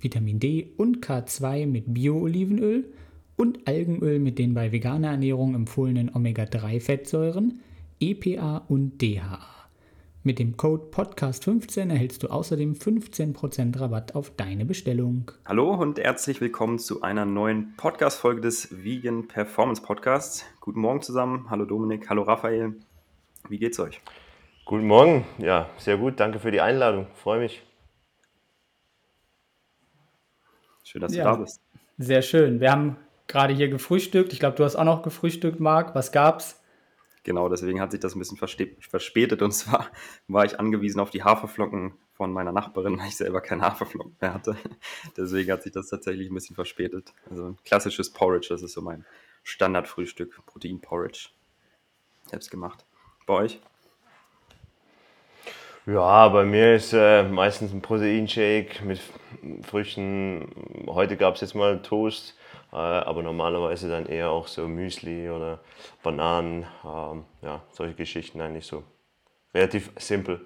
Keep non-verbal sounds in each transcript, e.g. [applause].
Vitamin D und K2 mit Bio-Olivenöl und Algenöl mit den bei veganer Ernährung empfohlenen Omega-3-Fettsäuren, EPA und DHA. Mit dem Code Podcast15 erhältst du außerdem 15% Rabatt auf deine Bestellung. Hallo und herzlich willkommen zu einer neuen Podcast-Folge des Vegan Performance Podcasts. Guten Morgen zusammen. Hallo Dominik, hallo Raphael. Wie geht's euch? Guten Morgen. Ja, sehr gut. Danke für die Einladung. Freue mich. Schön, dass Ja. du da bist. Sehr schön. Wir haben gerade hier gefrühstückt. Ich glaube, du hast auch noch gefrühstückt, Marc. Was gab's? Genau, deswegen hat sich das ein bisschen verspätet. Und zwar [laughs] war ich angewiesen auf die Haferflocken von meiner Nachbarin, weil ich selber keine Haferflocken mehr hatte. [laughs] Deswegen hat sich das tatsächlich ein bisschen verspätet. Also ein klassisches Porridge, das ist so mein Standardfrühstück. Protein-Porridge. Selbst gemacht. Bei euch? Ja, bei mir ist äh, meistens ein Proteinshake mit Früchten. Heute gab es jetzt mal Toast, äh, aber normalerweise dann eher auch so Müsli oder Bananen. Ähm, ja, solche Geschichten eigentlich so. Relativ simpel.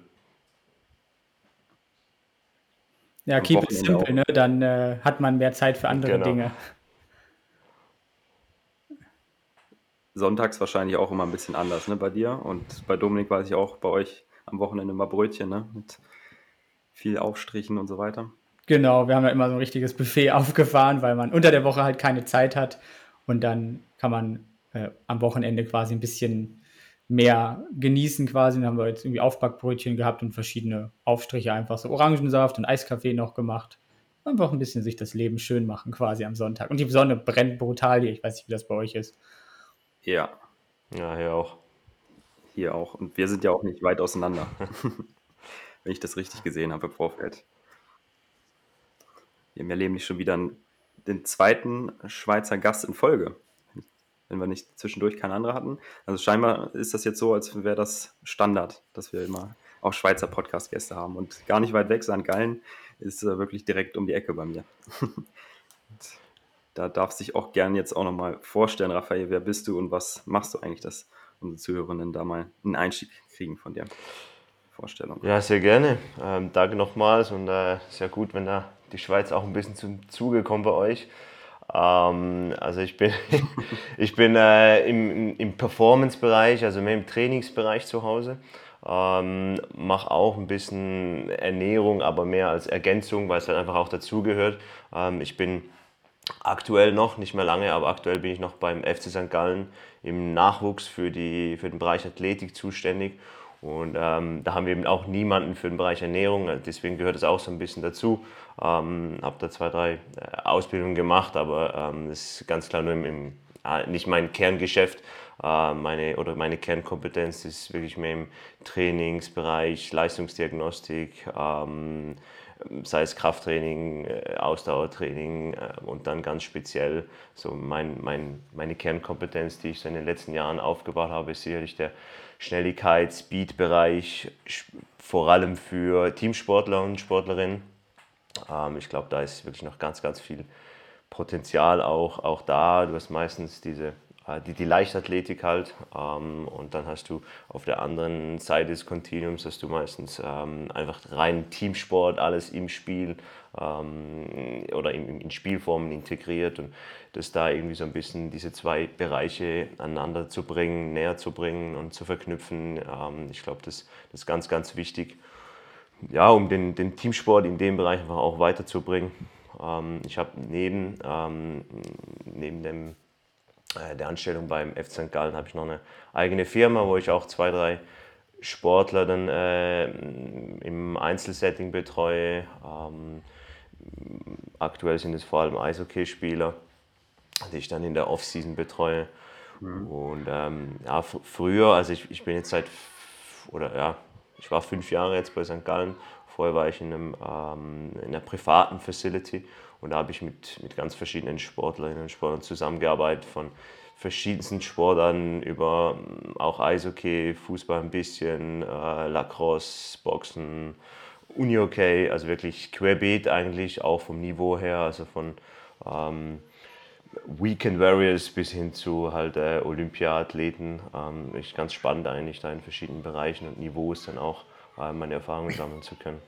Ja, keep it simple, ne? Dann äh, hat man mehr Zeit für andere Genau. Dinge. Sonntags wahrscheinlich auch immer ein bisschen anders, ne, bei dir. Und bei Dominik weiß ich auch, bei euch am Wochenende mal Brötchen, ne, mit viel Aufstrichen und so weiter. Genau, wir haben ja immer so ein richtiges Buffet [laughs] aufgefahren, weil man unter der Woche halt keine Zeit hat. Und dann kann man äh, am Wochenende quasi ein bisschen mehr genießen quasi. Dann haben wir jetzt irgendwie Aufbackbrötchen gehabt und verschiedene Aufstriche, einfach so Orangensaft und Eiskaffee noch gemacht. Einfach ein bisschen sich das Leben schön machen quasi am Sonntag. Und die Sonne brennt brutal hier. Ich weiß nicht, wie das bei euch ist. Ja, Ja, hier auch. Hier auch. Und wir sind ja auch nicht weit auseinander. [laughs] [laughs] Wenn ich das richtig gesehen habe im Vorfeld. Wir haben ja nämlich schon wieder einen, den zweiten Schweizer Gast in Folge. Wenn wir nicht zwischendurch keinen anderen hatten. Also scheinbar ist das jetzt so, als wäre das Standard, dass wir immer auch Schweizer Podcast-Gäste haben. Und gar nicht weit weg, St. Gallen ist äh, wirklich direkt um die Ecke bei mir. [laughs] Da darf sich auch gern jetzt auch nochmal vorstellen, Raphael, wer bist du und was machst du eigentlich, dass unsere Zuhörerinnen da mal einen Einstieg kriegen von dir. Vorstellung. Ja, sehr gerne. Ähm, danke nochmals und äh, sehr gut, wenn da die Schweiz auch ein bisschen zum Zuge kommt bei euch. Ähm, also ich bin, [laughs] ich bin äh, im, im- Performance-Bereich, also mehr im Trainingsbereich zu Hause. Ähm, mache auch ein bisschen Ernährung, aber mehr als Ergänzung, weil es dann einfach auch dazugehört. Ähm, ich bin aktuell noch, nicht mehr lange, aber aktuell bin ich noch beim FC St. Gallen im Nachwuchs für, die, für den Bereich Athletik zuständig. Und ähm, da haben wir eben auch niemanden für den Bereich Ernährung, deswegen gehört es auch so ein bisschen dazu. Ähm, habe da zwei, drei äh, Ausbildungen gemacht, aber ähm, das ist ganz klar nur im, im, äh, nicht mein Kerngeschäft. Äh, meine, oder meine Kernkompetenz ist wirklich mehr im Trainingsbereich, Leistungsdiagnostik, ähm, sei es Krafttraining, äh, Ausdauertraining äh, und dann ganz speziell so mein, mein, meine Kernkompetenz, die ich so in den letzten Jahren aufgebaut habe, ist sicherlich der Schnelligkeit, Speed-Bereich, vor allem für Teamsportler und Sportlerinnen. Ähm, ich glaube, da ist wirklich noch ganz, ganz viel Potenzial auch, auch da. Du hast meistens diese, die, die Leichtathletik halt ähm, und dann hast du auf der anderen Seite des Kontinuums hast du meistens ähm, einfach rein Teamsport, alles im Spiel ähm, oder in, in Spielformen integriert und das da irgendwie so ein bisschen diese zwei Bereiche aneinander zu bringen, näher zu bringen und zu verknüpfen. Ähm, ich glaube, das, das ist ganz, ganz wichtig ja, um den, den Teamsport in dem Bereich einfach auch weiterzubringen. Ähm, ich habe neben, ähm, neben dem, äh, der Anstellung beim FC St. Gallen habe ich noch eine eigene Firma, wo ich auch zwei, drei Sportler dann äh, im Einzelsetting betreue. Ähm, aktuell sind es vor allem Eishockeyspieler, die ich dann in der Offseason betreue. Und ähm, ja, fr früher, also ich, ich bin jetzt seit, oder ja, ich war fünf Jahre jetzt bei St. Gallen. Vorher war ich in, einem, ähm, in einer privaten Facility Und da habe ich mit, mit ganz verschiedenen Sportlerinnen und Sportlern zusammengearbeitet, von verschiedensten Sportarten über mm, auch Eishockey, Fußball ein bisschen, äh, Lacrosse, Boxen, Uni-Hockey, also wirklich querbeet eigentlich, auch vom Niveau her, also von ähm, Weekend Warriors bis hin zu halt äh, Olympiathleten. Ähm, ist ganz spannend eigentlich, da in verschiedenen Bereichen und Niveaus dann auch äh, meine Erfahrungen sammeln zu können.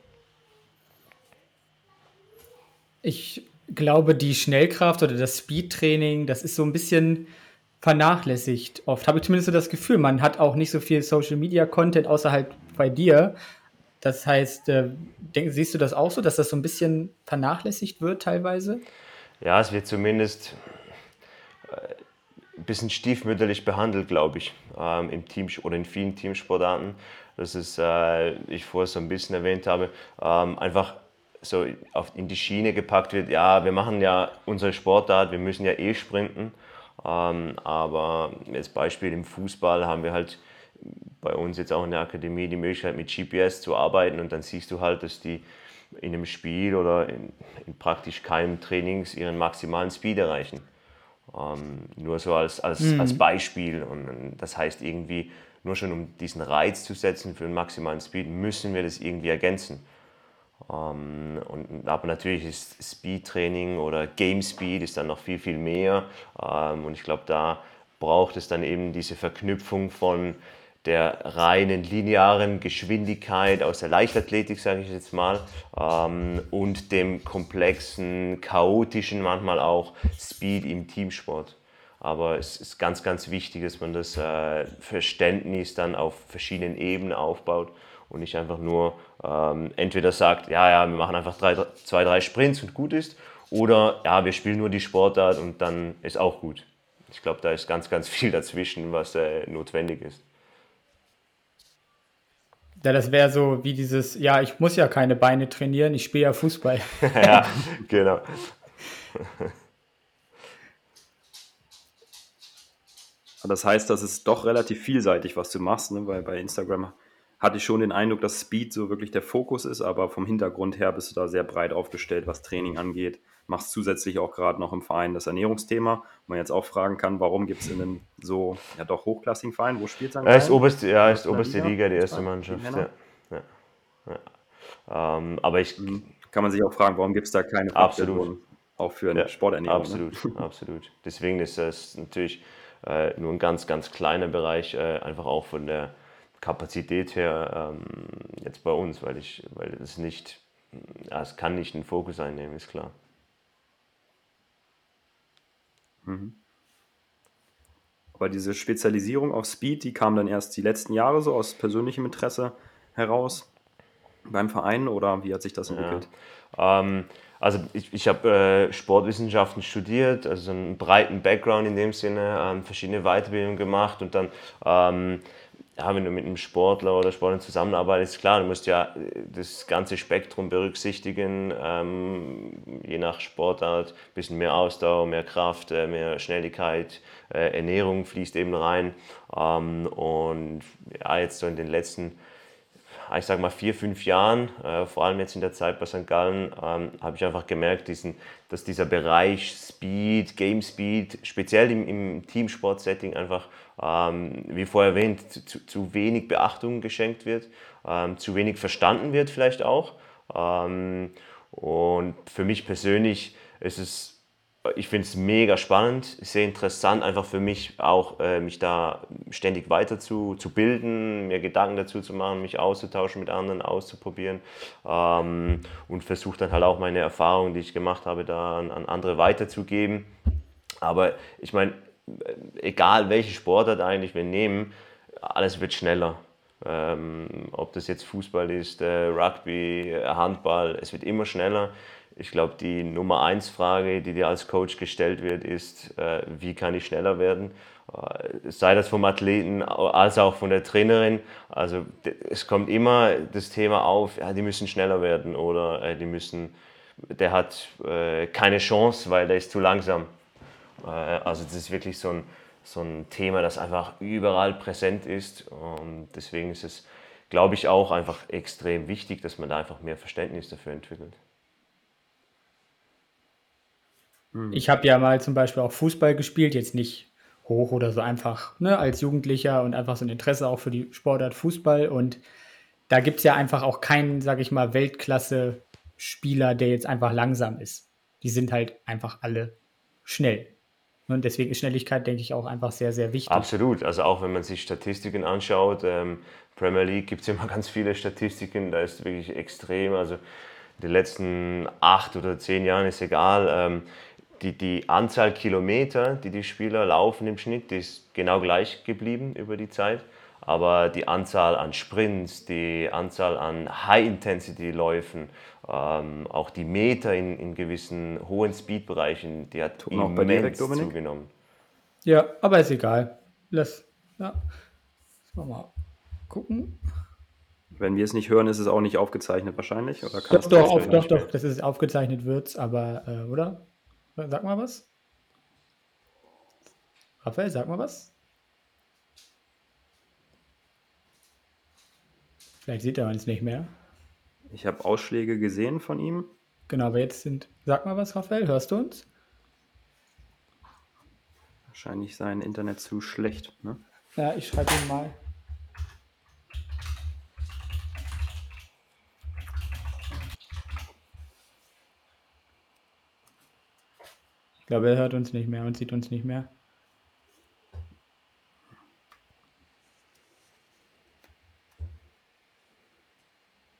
Ich glaube, die Schnellkraft oder das Speedtraining, das ist so ein bisschen vernachlässigt oft. Habe ich zumindest so das Gefühl. Man hat auch nicht so viel Social Media Content außerhalb bei dir. Das heißt, äh, denk, siehst du das auch so, dass das so ein bisschen vernachlässigt wird teilweise? Ja, es wird zumindest ein bisschen stiefmütterlich behandelt, glaube ich, ähm, im Team oder in vielen Teamsportarten. Das ist, äh, ich vorher so ein bisschen erwähnt habe, ähm, einfach so in die Schiene gepackt wird. Ja, wir machen ja unsere Sportart, wir müssen ja eh sprinten. Ähm, aber als Beispiel im Fußball haben wir halt bei uns jetzt auch in der Akademie die Möglichkeit mit GPS zu arbeiten und dann siehst du halt, dass die in einem Spiel oder in, in praktisch keinem Trainings ihren maximalen Speed erreichen. Ähm, nur so als, als, mhm. als Beispiel. Und das heißt irgendwie, nur schon um diesen Reiz zu setzen für den maximalen Speed, müssen wir das irgendwie ergänzen. Ähm, und, aber natürlich ist Speed-Training oder Game Speed ist dann noch viel, viel mehr. Ähm, und ich glaube, da braucht es dann eben diese Verknüpfung von der reinen linearen Geschwindigkeit aus der Leichtathletik, sage ich jetzt mal, ähm, und dem komplexen, chaotischen, manchmal auch Speed im Teamsport. Aber es ist ganz, ganz wichtig, dass man das äh, Verständnis dann auf verschiedenen Ebenen aufbaut und nicht einfach nur ähm, entweder sagt, ja, ja, wir machen einfach drei, zwei, drei Sprints und gut ist, oder ja, wir spielen nur die Sportart und dann ist auch gut. Ich glaube, da ist ganz, ganz [laughs] viel dazwischen, was äh, notwendig ist. Ja, das wäre so wie dieses, ja, ich muss ja keine Beine trainieren, ich spiele ja Fußball. [laughs] ja, [laughs] genau. Das heißt, das ist doch relativ vielseitig, was du machst, ne? weil bei Instagram hatte ich schon den Eindruck, dass Speed so wirklich der Fokus ist, aber vom Hintergrund her bist du da sehr breit aufgestellt, was Training angeht. Machst zusätzlich auch gerade noch im Verein das Ernährungsthema. Wo man jetzt auch fragen kann, warum gibt es in einem so ja doch hochklassigen Verein, wo spielt es dann? Er ist oberste, ja, ist oberste Liga, Liga, die erste Mannschaft. Ja. Ja. Ja. Ähm, aber ich mhm. kann man sich auch fragen, warum gibt es da keine absolut. auch für eine Sporternährung? Ne? Absolut, ne? [laughs] absolut. Deswegen ist das natürlich äh, nur ein ganz, ganz kleiner Bereich, äh, einfach auch von der Kapazität her ähm, jetzt bei uns, weil ich, weil es nicht, ja, es kann nicht ein Fokus einnehmen, ist klar. Mhm. Aber diese Spezialisierung auf Speed, die kam dann erst die letzten Jahre so aus persönlichem Interesse heraus beim Verein oder wie hat sich das entwickelt? Ja. Ähm, also ich, ich habe äh, Sportwissenschaften studiert, also einen breiten Background in dem Sinne, ähm, verschiedene Weiterbildungen gemacht und dann ähm, ja, wenn du mit einem Sportler oder Sportlerin zusammenarbeitest, klar, du musst ja äh, das ganze Spektrum berücksichtigen, ähm, je nach Sportart, ein bisschen mehr Ausdauer, mehr Kraft, äh, mehr Schnelligkeit, äh, Ernährung fließt eben rein. Ähm, und ja, jetzt so in den letzten, ich sag mal, vier, fünf Jahren, äh, vor allem jetzt in der Zeit bei St. Gallen, ähm, habe ich einfach gemerkt, diesen, dass dieser Bereich Speed, Game Speed, speziell im, im Teamsport-Setting einfach ähm, wie vorher erwähnt, zu, zu, wenig Beachtung geschenkt wird, ähm, zu wenig verstanden wird vielleicht auch. Ähm, und für mich persönlich ist es, ich finde es mega spannend, sehr interessant, einfach für mich auch, äh, mich da ständig weiter zu, zu bilden, mir Gedanken dazu zu machen, mich auszutauschen mit anderen, auszuprobieren ähm, und versuche dann halt auch meine Erfahrungen, die ich gemacht habe, da an, an andere weiterzugeben. Aber ich meine, egal welche Sportart eigentlich wir nehmen, alles wird schneller. Ähm, ob das jetzt Fußball ist, äh, Rugby, äh, Handball, es wird immer schneller. Ich glaube, die Nummer eins Frage, die dir als Coach gestellt wird, ist, äh, wie kann ich schneller werden? Äh, sei das vom Athleten als auch von der Trainerin. Also es kommt immer das Thema auf, ja, die müssen schneller werden oder äh, die müssen, der hat äh, keine Chance, weil der ist zu langsam. Äh, also das ist wirklich so ein, so ein Thema, das einfach überall präsent ist. Und deswegen ist es, glaube ich, auch einfach extrem wichtig, dass man da einfach mehr Verständnis dafür entwickelt. Hm. Ich habe ja mal zum Beispiel auch Fußball gespielt, jetzt nicht hoch oder so einfach ne, als Jugendlicher und einfach so ein Interesse auch für die Sportart Fußball. Und da gibt es ja einfach auch keinen, sage ich mal, Weltklasse-Spieler, der jetzt einfach langsam ist. Die sind halt einfach alle schnell. Und deswegen ist Schnelligkeit, denke ich, auch einfach sehr, sehr wichtig. Absolut. Also auch wenn man sich Statistiken anschaut, ähm, Premier League gibt es [laughs] immer ganz viele Statistiken, da ist wirklich extrem. Also in den letzten acht oder zehn Jahren ist egal. Ähm, die, die Anzahl Kilometer, die die Spieler laufen im Schnitt, die ist genau gleich geblieben über die Zeit. Aber die Anzahl an Sprints, die Anzahl an High-Intensity-Läufen, ähm, auch die Meter in, in gewissen hohen Speed-Bereichen, die hat Tut immens direkt, zugenommen. Ja, aber ist egal. Lass, ja. Lass mal gucken. Wenn wir es nicht hören, ist es auch nicht aufgezeichnet wahrscheinlich? Oder doch, doch, auf, doch, doch, das ist aufgezeichnet wird, aber, äh, oder? Sag mal was. Raphael, sag mal was. Vielleicht sieht er uns nicht mehr. Ich habe Ausschläge gesehen von ihm. Genau, aber jetzt sind. Sag mal was, Raphael, hörst du uns? Wahrscheinlich sein Internet zu schlecht, ne? Ja, ich schreibe ihn mal. Ich glaube, er hört uns nicht mehr und sieht uns nicht mehr.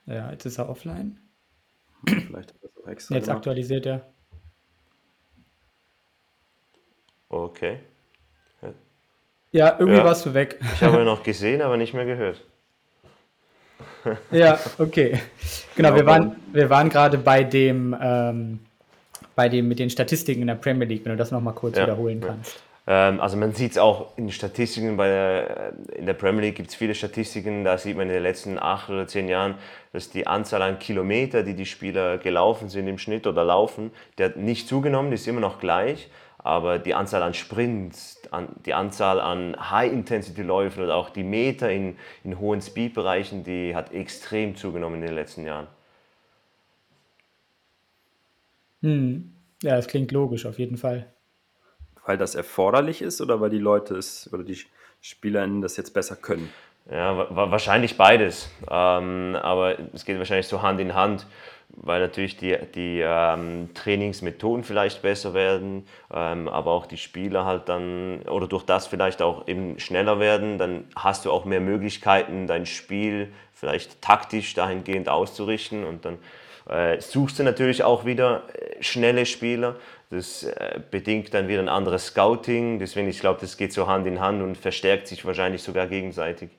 Ja, jetzt ist er offline. Vielleicht hat das auch extra Jetzt gemacht. aktualisiert er. Okay. Ja, irgendwie ja. warst du weg. Ich habe ihn noch gesehen, aber nicht mehr gehört. ja, okay. Genau, wir waren, wir waren gerade bei dem ähm, bei dem mit den Statistiken in der Premier League, wenn du das nochmal kurz ja, wiederholen kannst. Ähm, also man sieht es auch in den Statistiken, bei der, äh, in der Premier League gibt es viele Statistiken, da sieht man in den letzten acht oder zehn Jahren, dass die Anzahl an Kilometer, die die Spieler gelaufen sind im Schnitt oder laufen, der hat nicht zugenommen, die ist immer noch gleich, aber die Anzahl an Sprints, die Anzahl an High-Intensity-Läufen oder auch die Meter in, in hohen Speed-Bereichen, die hat extrem zugenommen in den letzten Jahren. Hm. Ja, das klingt logisch, auf jeden Fall. Weil das erforderlich ist oder weil die Leute es oder die SpielerInnen das jetzt besser können? Ja, wahrscheinlich beides. Ähm, aber es geht wahrscheinlich so Hand in Hand, weil natürlich die, die ähm, Trainingsmethoden vielleicht besser werden, ähm, aber auch die Spieler halt dann, oder durch das vielleicht auch eben schneller werden. Dann hast du auch mehr Möglichkeiten, dein Spiel vielleicht taktisch dahingehend auszurichten und dann äh, suchst du natürlich auch wieder äh, schnelle Spieler. Das äh, bedingt dann wieder ein anderes Scouting. Deswegen, ich glaube, das geht so Hand in Hand und verstärkt sich wahrscheinlich sogar gegenseitig.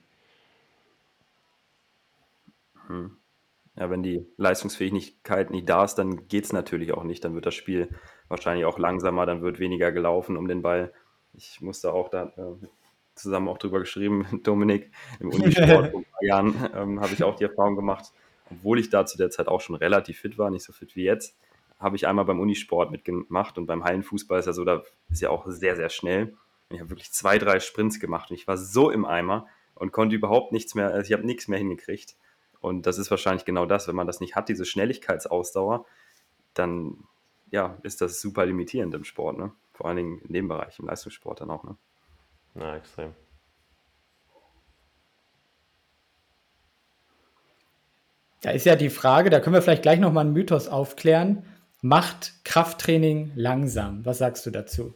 Hm. Ja, wenn die Leistungsfähigkeit nicht da ist, dann geht es natürlich auch nicht. Dann wird das Spiel wahrscheinlich auch langsamer, dann wird weniger gelaufen um den Ball. Ich musste auch da äh, zusammen auch drüber geschrieben, [laughs] Dominik, im [laughs] Unisport vor ein paar Jahren ähm, habe ich auch die Erfahrung gemacht, obwohl ich da zu der Zeit auch schon relativ fit war, nicht so fit wie jetzt, habe ich einmal beim Unisport mitgemacht und beim Hallenfußball ist ja so, da ist ja auch sehr, sehr schnell. Und ich habe wirklich zwei, drei Sprints gemacht und ich war so im Eimer und konnte überhaupt nichts mehr, also ich habe nichts mehr hingekriegt. Und das ist wahrscheinlich genau das, wenn man das nicht hat, diese Schnelligkeitsausdauer, dann ja, ist das super limitierend im Sport, ne? Vor allen Dingen in dem Bereich, im Leistungssport dann auch, ne? Na, extrem. Da ist ja die Frage, da können wir vielleicht gleich nochmal einen Mythos aufklären. Macht Krafttraining langsam? Was sagst du dazu?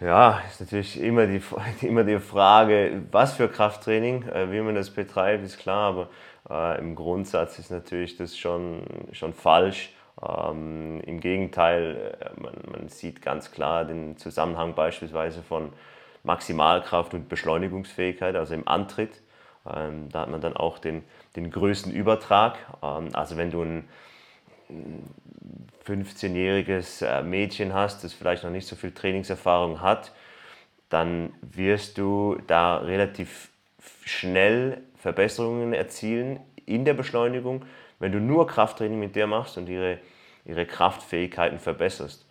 Ja, ist natürlich immer die, [laughs] immer die Frage, was für Krafttraining, äh, wie man das betreibt, ist klar, aber äh, im Grundsatz ist natürlich das schon, schon falsch. Ähm, Im Gegenteil, äh, man, man, sieht ganz klar den Zusammenhang beispielsweise von Maximalkraft und Beschleunigungsfähigkeit, also im Antritt. Ähm, da hat man dann auch den, den größten Übertrag. Ähm, also wenn du ein 15-jähriges äh, Mädchen hast, das vielleicht noch nicht so viel Trainingserfahrung hat, dann wirst du da relativ schnell Verbesserungen erzielen in der Beschleunigung, wenn du nur Krafttraining mit der machst und ihre, ihre Kraftfähigkeiten verbesserst.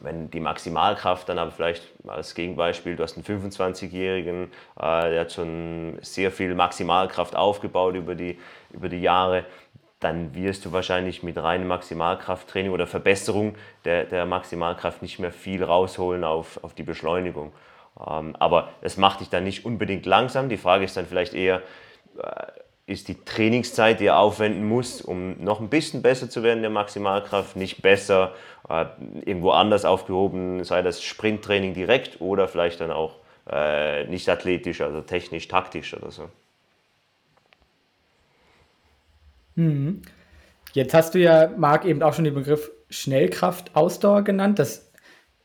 Wenn die Maximalkraft dann aber vielleicht als Gegenbeispiel, du hast einen 25-Jährigen, äh, der hat schon sehr viel Maximalkraft aufgebaut über die, über die Jahre, dann wirst du wahrscheinlich mit reinem Maximalkrafttraining oder Verbesserung der, der Maximalkraft nicht mehr viel rausholen auf, auf die Beschleunigung. Ähm, aber das macht dich dann nicht unbedingt langsam. Die Frage ist dann vielleicht eher, äh, ist die Trainingszeit, die er aufwenden muss, um noch ein bisschen besser zu werden in der Maximalkraft, nicht besser äh, irgendwo anders aufgehoben, sei das Sprinttraining direkt oder vielleicht dann auch äh, nicht athletisch, also technisch, taktisch oder so. Mhm. Jetzt hast du ja, Marc, eben auch schon den Begriff Schnellkraft, Ausdauer genannt. Das,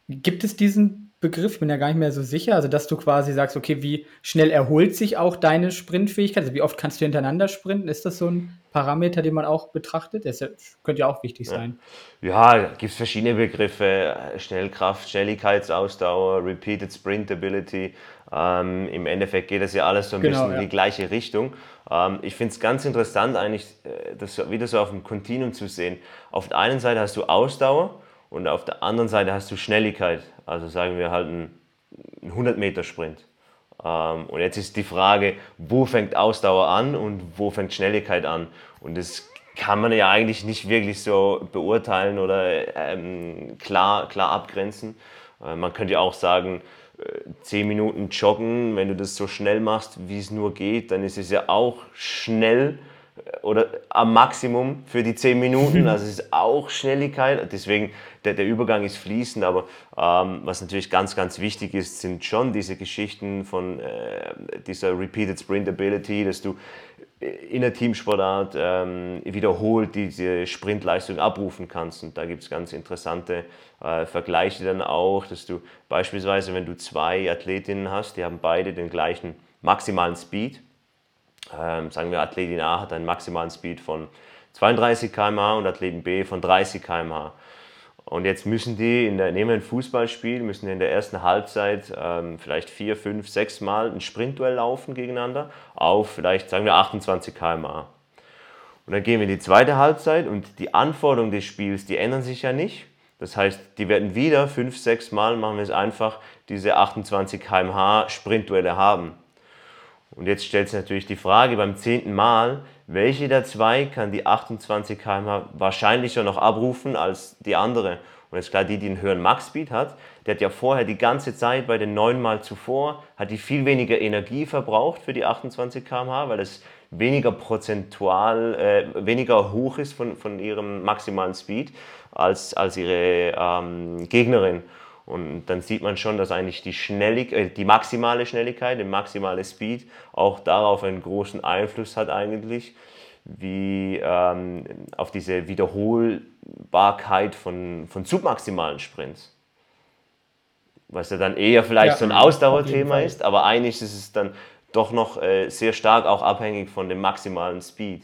gibt es diesen Begriff, ich bin ja gar nicht mehr so sicher. Also, dass du quasi sagst, okay, wie schnell erholt sich auch deine Sprintfähigkeit? Also, wie oft kannst du hintereinander sprinten? Ist das so ein Parameter, den man auch betrachtet? Das könnte ja auch wichtig sein. Ja, ja gibt es verschiedene Begriffe: Schnellkraft, Schnelligkeitsausdauer, Repeated Sprint Ability. Ähm, Im Endeffekt geht das ja alles so ein genau, bisschen ja. in die gleiche Richtung. Ähm, ich finde es ganz interessant, eigentlich äh, das wieder so auf dem Kontinuum zu sehen. Auf der einen Seite hast du Ausdauer und auf der anderen Seite hast du Schnelligkeit. Also sagen wir halt ein 100 Meter Sprint. Ähm, und jetzt ist die Frage, wo fängt Ausdauer an und wo fängt Schnelligkeit an? Und das kann man ja eigentlich nicht wirklich so beurteilen oder ähm, klar, klar abgrenzen. Äh, man könnte ja auch sagen, 10 äh, Minuten joggen, wenn du das so schnell machst, wie es nur geht, dann ist es ja auch schnell oder am Maximum für die 10 Minuten. Also es ist auch Schnelligkeit. Deswegen, der, der Übergang ist fließend, aber ähm, was natürlich ganz, ganz wichtig ist, sind schon diese Geschichten von äh, dieser Repeated Sprint Ability, dass du in der Teamsportart ähm, wiederholt diese Sprintleistung abrufen kannst. Und da gibt es ganz interessante äh, Vergleiche dann auch, dass du beispielsweise, wenn du zwei Athletinnen hast, die haben beide den gleichen maximalen Speed, ähm, sagen wir, Athletin A hat einen maximalen Speed von 32 km/h und Athletin B von 30 km/h. Und jetzt müssen die, in der, nehmen wir ein Fußballspiel, müssen in der ersten Halbzeit ähm, vielleicht vier, fünf, sechs Mal ein Sprintduell laufen gegeneinander auf vielleicht, sagen wir, 28 km/h. Und dann gehen wir in die zweite Halbzeit und die Anforderungen des Spiels, die ändern sich ja nicht. Das heißt, die werden wieder fünf, sechs Mal, machen wir es einfach, diese 28 km/h Sprintduelle haben. Und jetzt stellt sich natürlich die Frage beim zehnten Mal, welche der zwei kann die 28 km/h wahrscheinlicher noch abrufen als die andere? Und jetzt klar, die, die einen höheren Max-Speed hat, der hat ja vorher die ganze Zeit bei den neun Mal zuvor, hat die viel weniger Energie verbraucht für die 28 km/h, weil es weniger prozentual, äh, weniger hoch ist von, von ihrem maximalen Speed als, als ihre ähm, Gegnerin. Und dann sieht man schon, dass eigentlich die, Schnellig äh, die maximale Schnelligkeit, der maximale Speed auch darauf einen großen Einfluss hat eigentlich, wie ähm, auf diese Wiederholbarkeit von, von submaximalen Sprints. Was ja dann eher vielleicht ja, so ein Ausdauerthema ist, aber eigentlich ist es dann doch noch äh, sehr stark auch abhängig von dem maximalen Speed.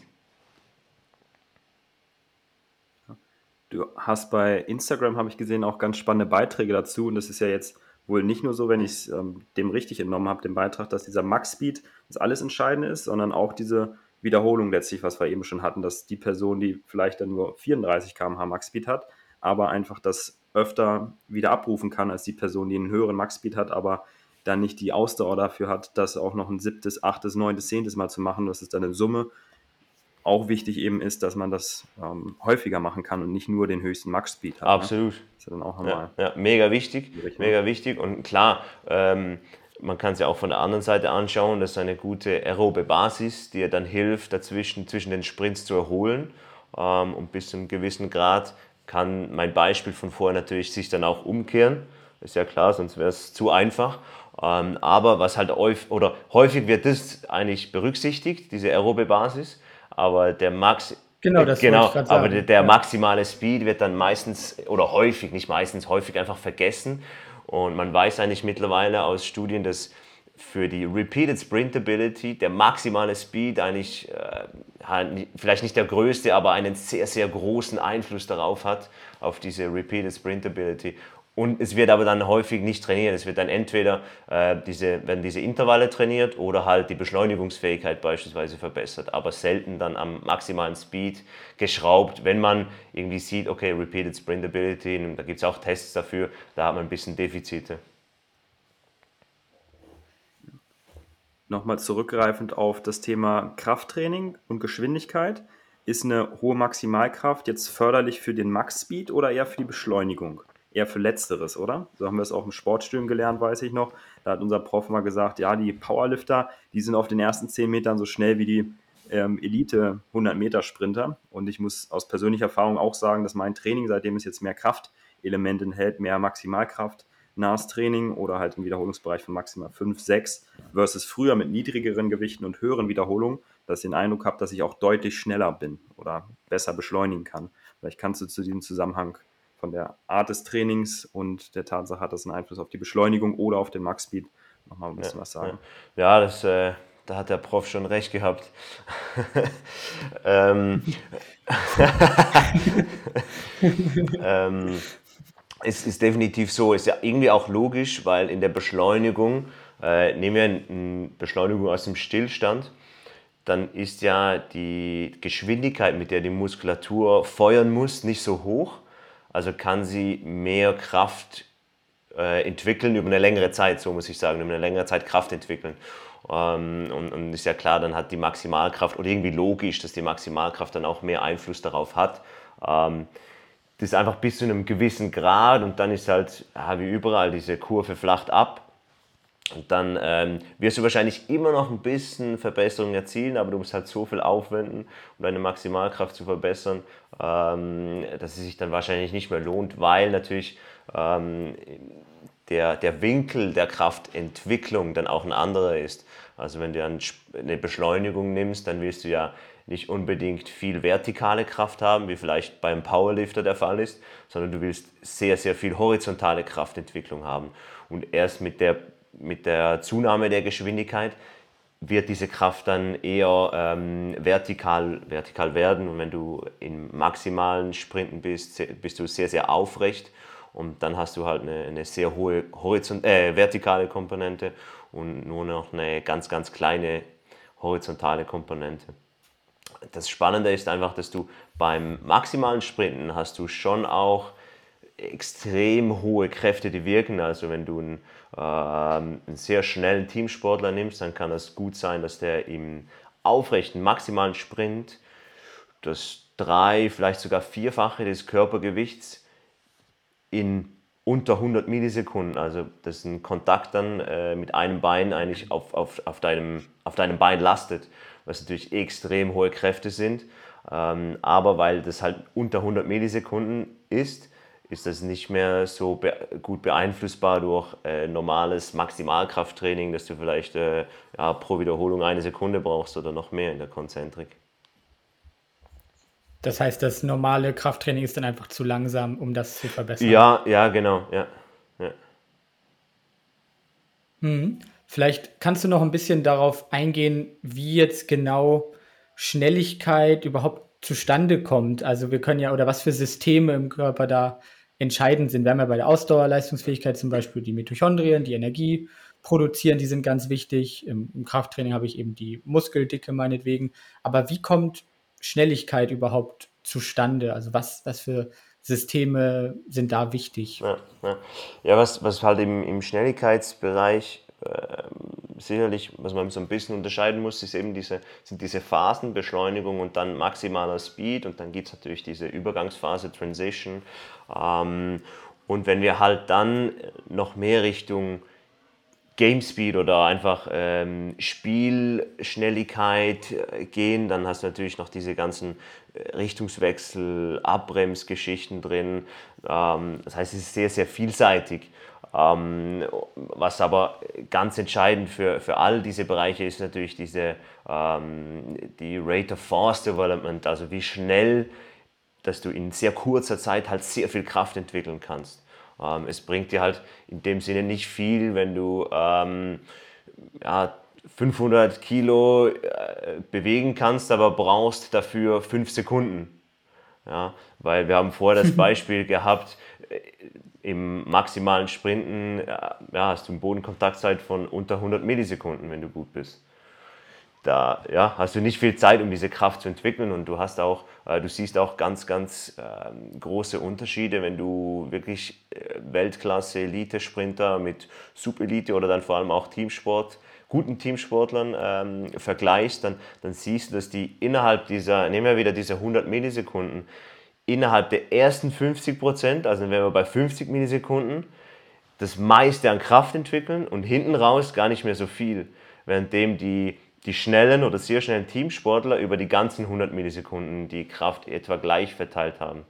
Du hast bei Instagram, habe ich gesehen, auch ganz spannende Beiträge dazu. Und das ist ja jetzt wohl nicht nur so, wenn ich es ähm, dem richtig entnommen habe, den Beitrag, dass dieser Max-Speed das alles Entscheidende ist, sondern auch diese Wiederholung letztlich, was wir eben schon hatten, dass die Person, die vielleicht dann nur 34 km/h Max-Speed hat, aber einfach das öfter wieder abrufen kann als die Person, die einen höheren Max-Speed hat, aber dann nicht die Ausdauer dafür hat, das auch noch ein siebtes, achtes, neuntes, zehntes Mal zu machen. Das ist dann in Summe auch wichtig eben ist, dass man das ähm, häufiger machen kann und nicht nur den höchsten Max-Speed hat. Ne? Absolut. Ne? Ist dann auch Ja, ja, mega wichtig, mega wichtig und klar, ähm, man kann es ja auch von der anderen Seite anschauen, das ist eine gute aerobe Basis, die ja dann hilft, dazwischen zwischen den Sprints zu erholen ähm, und bis zu einem gewissen Grad kann mein Beispiel von vorher natürlich sich dann auch umkehren, ist ja klar, sonst wäre es zu einfach. Ähm, aber was halt häufig, oder häufig wird das eigentlich berücksichtigt, diese aerobe Basis aber der Max Genau, das genau, aber der, der, maximale Speed wird dann meistens oder häufig, nicht meistens, häufig einfach vergessen. Und man weiß eigentlich mittlerweile aus Studien, dass für die Repeated Sprintability der maximale Speed eigentlich äh, vielleicht nicht der größte, aber einen sehr, sehr großen Einfluss darauf hat, auf diese Repeated Sprintability. Und es wird aber dann häufig nicht trainiert. Es wird dann entweder äh, diese, werden diese Intervalle trainiert oder halt die Beschleunigungsfähigkeit beispielsweise verbessert, aber selten dann am maximalen Speed geschraubt, wenn man irgendwie sieht, okay, Repeated Sprintability, da gibt es auch Tests dafür, da hat man ein bisschen Defizite. Nochmal zurückgreifend auf das Thema Krafttraining und Geschwindigkeit ist eine hohe Maximalkraft jetzt förderlich für den Max-Speed oder eher für die Beschleunigung? Eher für Letzteres, oder? So haben wir es auch im Sportstudium gelernt, weiß ich noch. Da hat unser Prof mal gesagt, ja, die Powerlifter, die sind auf den ersten 10 Metern so schnell wie die ähm, Elite 100 Meter Sprinter. Und ich muss aus persönlicher Erfahrung auch sagen, dass mein Training, seitdem es jetzt mehr Kraftelemente enthält, mehr Maximalkraft, nahes Training oder halt im Wiederholungsbereich von maximal 5, 6 versus früher mit niedrigeren Gewichten und höheren Wiederholungen, dass ich den Eindruck habe, dass ich auch deutlich schneller bin oder besser beschleunigen kann. Vielleicht kannst du zu diesem Zusammenhang von der Art des Trainings und der Tatsache, hat das einen Einfluss auf die Beschleunigung oder auf den Max-Speed, nochmal ein bisschen ja, was sagen. Ja, das, äh, da hat der Prof schon recht gehabt. [laughs] ähm, [laughs] ähm, es ist definitiv so, ist ja irgendwie auch logisch, weil in der Beschleunigung, äh, nehmen wir eine Beschleunigung aus dem Stillstand, dann ist ja die Geschwindigkeit, mit der die Muskulatur feuern muss, nicht so hoch. Also kann sie mehr Kraft äh, entwickeln über eine längere Zeit, so muss ich sagen, über eine längere Zeit Kraft entwickeln. Ähm, und, und, ist ja klar, dann hat die Maximalkraft, oder irgendwie logisch, dass die Maximalkraft dann auch mehr Einfluss darauf hat. Ähm, das ist einfach bis zu einem gewissen Grad und dann ist halt, ja, wie überall, diese Kurve flacht ab. Und dann ähm, wirst du wahrscheinlich immer noch ein bisschen Verbesserungen erzielen, aber du musst halt so viel aufwenden, um deine Maximalkraft zu verbessern, ähm, dass es sich dann wahrscheinlich nicht mehr lohnt, weil natürlich ähm, der, der Winkel der Kraftentwicklung dann auch ein anderer ist. Also wenn du eine Beschleunigung nimmst, dann willst du ja nicht unbedingt viel vertikale Kraft haben, wie vielleicht beim Powerlifter der Fall ist, sondern du willst sehr, sehr viel horizontale Kraftentwicklung haben. Und erst mit der, mit der Zunahme der Geschwindigkeit wird diese Kraft dann eher ähm, vertikal, vertikal werden. Und wenn du im maximalen Sprinten bist, bist du sehr, sehr aufrecht und dann hast du halt eine, eine sehr hohe Horizont äh, vertikale Komponente und nur noch eine ganz, ganz kleine horizontale Komponente. Das Spannende ist einfach, dass du beim maximalen Sprinten hast du schon auch extrem hohe Kräfte, die wirken. Also wenn du äh, einen sehr schnellen Teamsportler nimmst, dann kann es gut sein, dass der im aufrechten maximalen Sprint das drei, vielleicht sogar vierfache des Körpergewichts in unter 100 Millisekunden, also dass ein Kontakt dann äh, mit einem Bein eigentlich auf, auf, auf, deinem, auf deinem Bein lastet, was natürlich extrem hohe Kräfte sind. Ähm, aber weil das halt unter 100 Millisekunden ist, ist das nicht mehr so be gut beeinflussbar durch äh, normales Maximalkrafttraining, dass du vielleicht äh, ja, pro Wiederholung eine Sekunde brauchst oder noch mehr in der Konzentrik. Das heißt, das normale Krafttraining ist dann einfach zu langsam, um das zu verbessern. Ja, ja, genau, ja. ja. Hm. Vielleicht kannst du noch ein bisschen darauf eingehen, wie jetzt genau Schnelligkeit überhaupt zustande kommt. Also wir können ja, oder was für Systeme im Körper da entscheidend sind. Wir haben ja bei der Ausdauerleistungsfähigkeit zum Beispiel die Mitochondrien, die Energie produzieren, die sind ganz wichtig. Im, Im, Krafttraining habe ich eben die Muskeldicke meinetwegen. Aber wie kommt Schnelligkeit überhaupt zustande? Also was, was für Systeme sind da wichtig? Ja, ja. ja was, was halt im, im Schnelligkeitsbereich sicherlich, was man so ein bisschen unterscheiden muss, ist eben diese, sind diese Phasen, Beschleunigung und dann maximaler Speed und dann gibt es natürlich diese Übergangsphase, Transition. Ähm, und wenn wir halt dann noch mehr Richtung Game Speed oder einfach ähm, Spielschnelligkeit äh, gehen. Dann hast du natürlich noch diese ganzen äh, Richtungswechsel, Abbremsgeschichten drin. Ähm, das heißt, es ist sehr, sehr vielseitig. Ähm, was aber ganz entscheidend für, für all diese Bereiche ist natürlich diese, ähm, die Rate of Force Development, also wie schnell, dass du in sehr kurzer Zeit halt sehr viel Kraft entwickeln kannst. Ähm, es bringt dir halt in dem Sinne nicht viel, wenn du ähm, ja, 500 Kilo äh, bewegen kannst, aber brauchst dafür 5 Sekunden. Ja, weil wir haben vorher das [laughs] Beispiel gehabt, äh, im maximalen Sprinten äh, ja, hast du eine Bodenkontaktzeit von unter 100 Millisekunden, wenn du gut bist. da ja, hast du nicht viel Zeit, um diese Kraft zu entwickeln und du hast auch, äh, du siehst auch ganz, ganz äh, große Unterschiede, wenn du wirklich äh, Weltklasse Elite-Sprinter mit Subelite oder dann vor allem auch Teamsport, guten Teamsportlern ähm, vergleichst, dann, dann siehst du, dass die innerhalb dieser, nehmen wir wieder diese 100 Millisekunden, innerhalb der ersten 50 Prozent, also wenn wir bei 50 Millisekunden, das meiste an Kraft entwickeln und hinten raus gar nicht mehr so viel. Währenddem die die schnellen oder sehr schnellen Teamsportler über die ganzen 100 Millisekunden die Kraft etwa gleich verteilt haben.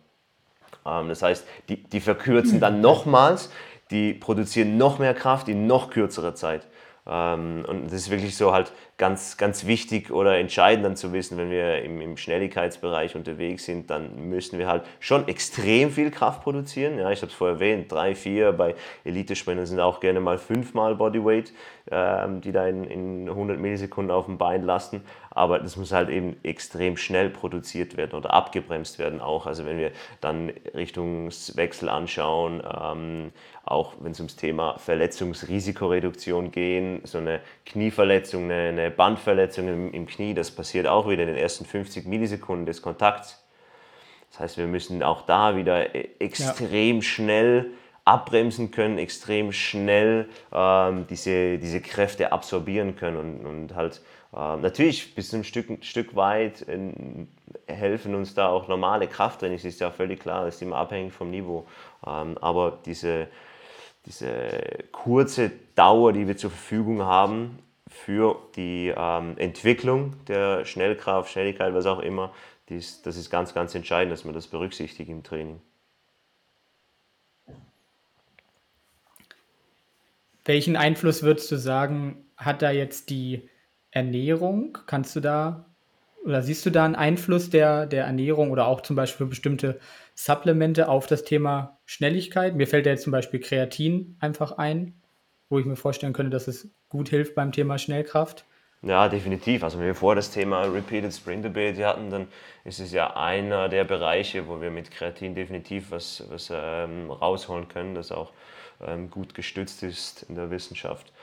Ähm, das heißt, die, die verkürzen dann nochmals, die produzieren noch mehr Kraft in noch kürzerer Zeit. Ähm, und das ist wirklich so halt ganz, ganz wichtig oder entscheidend dann zu wissen, wenn wir im, im Schnelligkeitsbereich unterwegs sind, dann müssen wir halt schon extrem viel Kraft produzieren. Ja, ich habe es vorher erwähnt, drei, vier, bei Elite-Sprintern sind auch gerne mal fünfmal Bodyweight, ähm, die da in, in 100 Millisekunden auf dem Bein lasten. Aber das muss halt eben extrem schnell produziert werden oder abgebremst werden auch. Also wenn wir dann Richtungswechsel anschauen, ähm, auch wenn es ums Thema Verletzungsrisikoreduktion gehen, so eine Knieverletzung, eine, eine Bandverletzung im, im, Knie, das passiert auch wieder in den ersten 50 Millisekunden des Kontakts. Das heißt, wir müssen auch da wieder e, extrem ja. schnell abbremsen können, extrem schnell ähm, diese, diese Kräfte absorbieren können und, und halt äh, natürlich bis zu einem Stück, Stück weit äh, helfen uns da auch normale Krafttrainings, ist ja völlig klar, das ist immer abhängig vom Niveau. Ähm, aber diese, diese kurze Dauer, die wir zur Verfügung haben für die ähm, Entwicklung der Schnellkraft, Schnelligkeit, was auch immer, dies, das ist ganz, ganz entscheidend, dass man das berücksichtigt im Training. Welchen Einfluss würdest du sagen, hat da jetzt die Ernährung? Kannst du da oder siehst du da einen Einfluss der, der Ernährung oder auch zum Beispiel bestimmte Supplemente auf das Thema Schnelligkeit? Mir fällt da jetzt zum Beispiel Kreatin einfach ein, wo ich mir vorstellen könnte, dass es gut hilft beim Thema Schnellkraft. Ja, definitiv. Also wenn wir vorher das Thema Repeated Sprint Debate hatten, dann ist es ja einer der Bereiche, wo wir mit Kreatin definitiv was, was ähm, rausholen können, das auch ähm, gut gestützt ist in der Wissenschaft.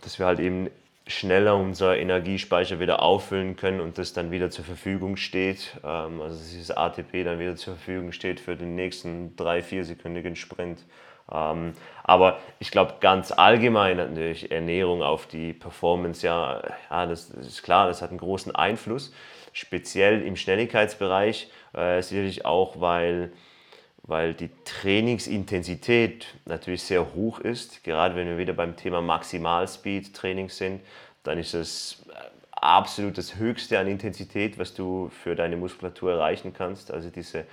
Dass wir halt eben schneller unser Energiespeicher wieder auffüllen können und das dann wieder zur Verfügung steht. Ähm, also dieses ATP dann wieder zur Verfügung steht für den nächsten drei, vier sekündigen Sprint. Ähm, aber ich glaube, ganz allgemein hat natürlich Ernährung auf die Performance ja, ja das, das, ist klar, das hat einen großen Einfluss. Speziell im Schnelligkeitsbereich, äh, sicherlich auch, weil weil die Trainingsintensität natürlich sehr hoch ist. Gerade wenn wir wieder beim Thema Maximalspeed-Training sind, dann ist es äh, absolut das Höchste an Intensität, was du für deine Muskulatur erreichen kannst. Also diese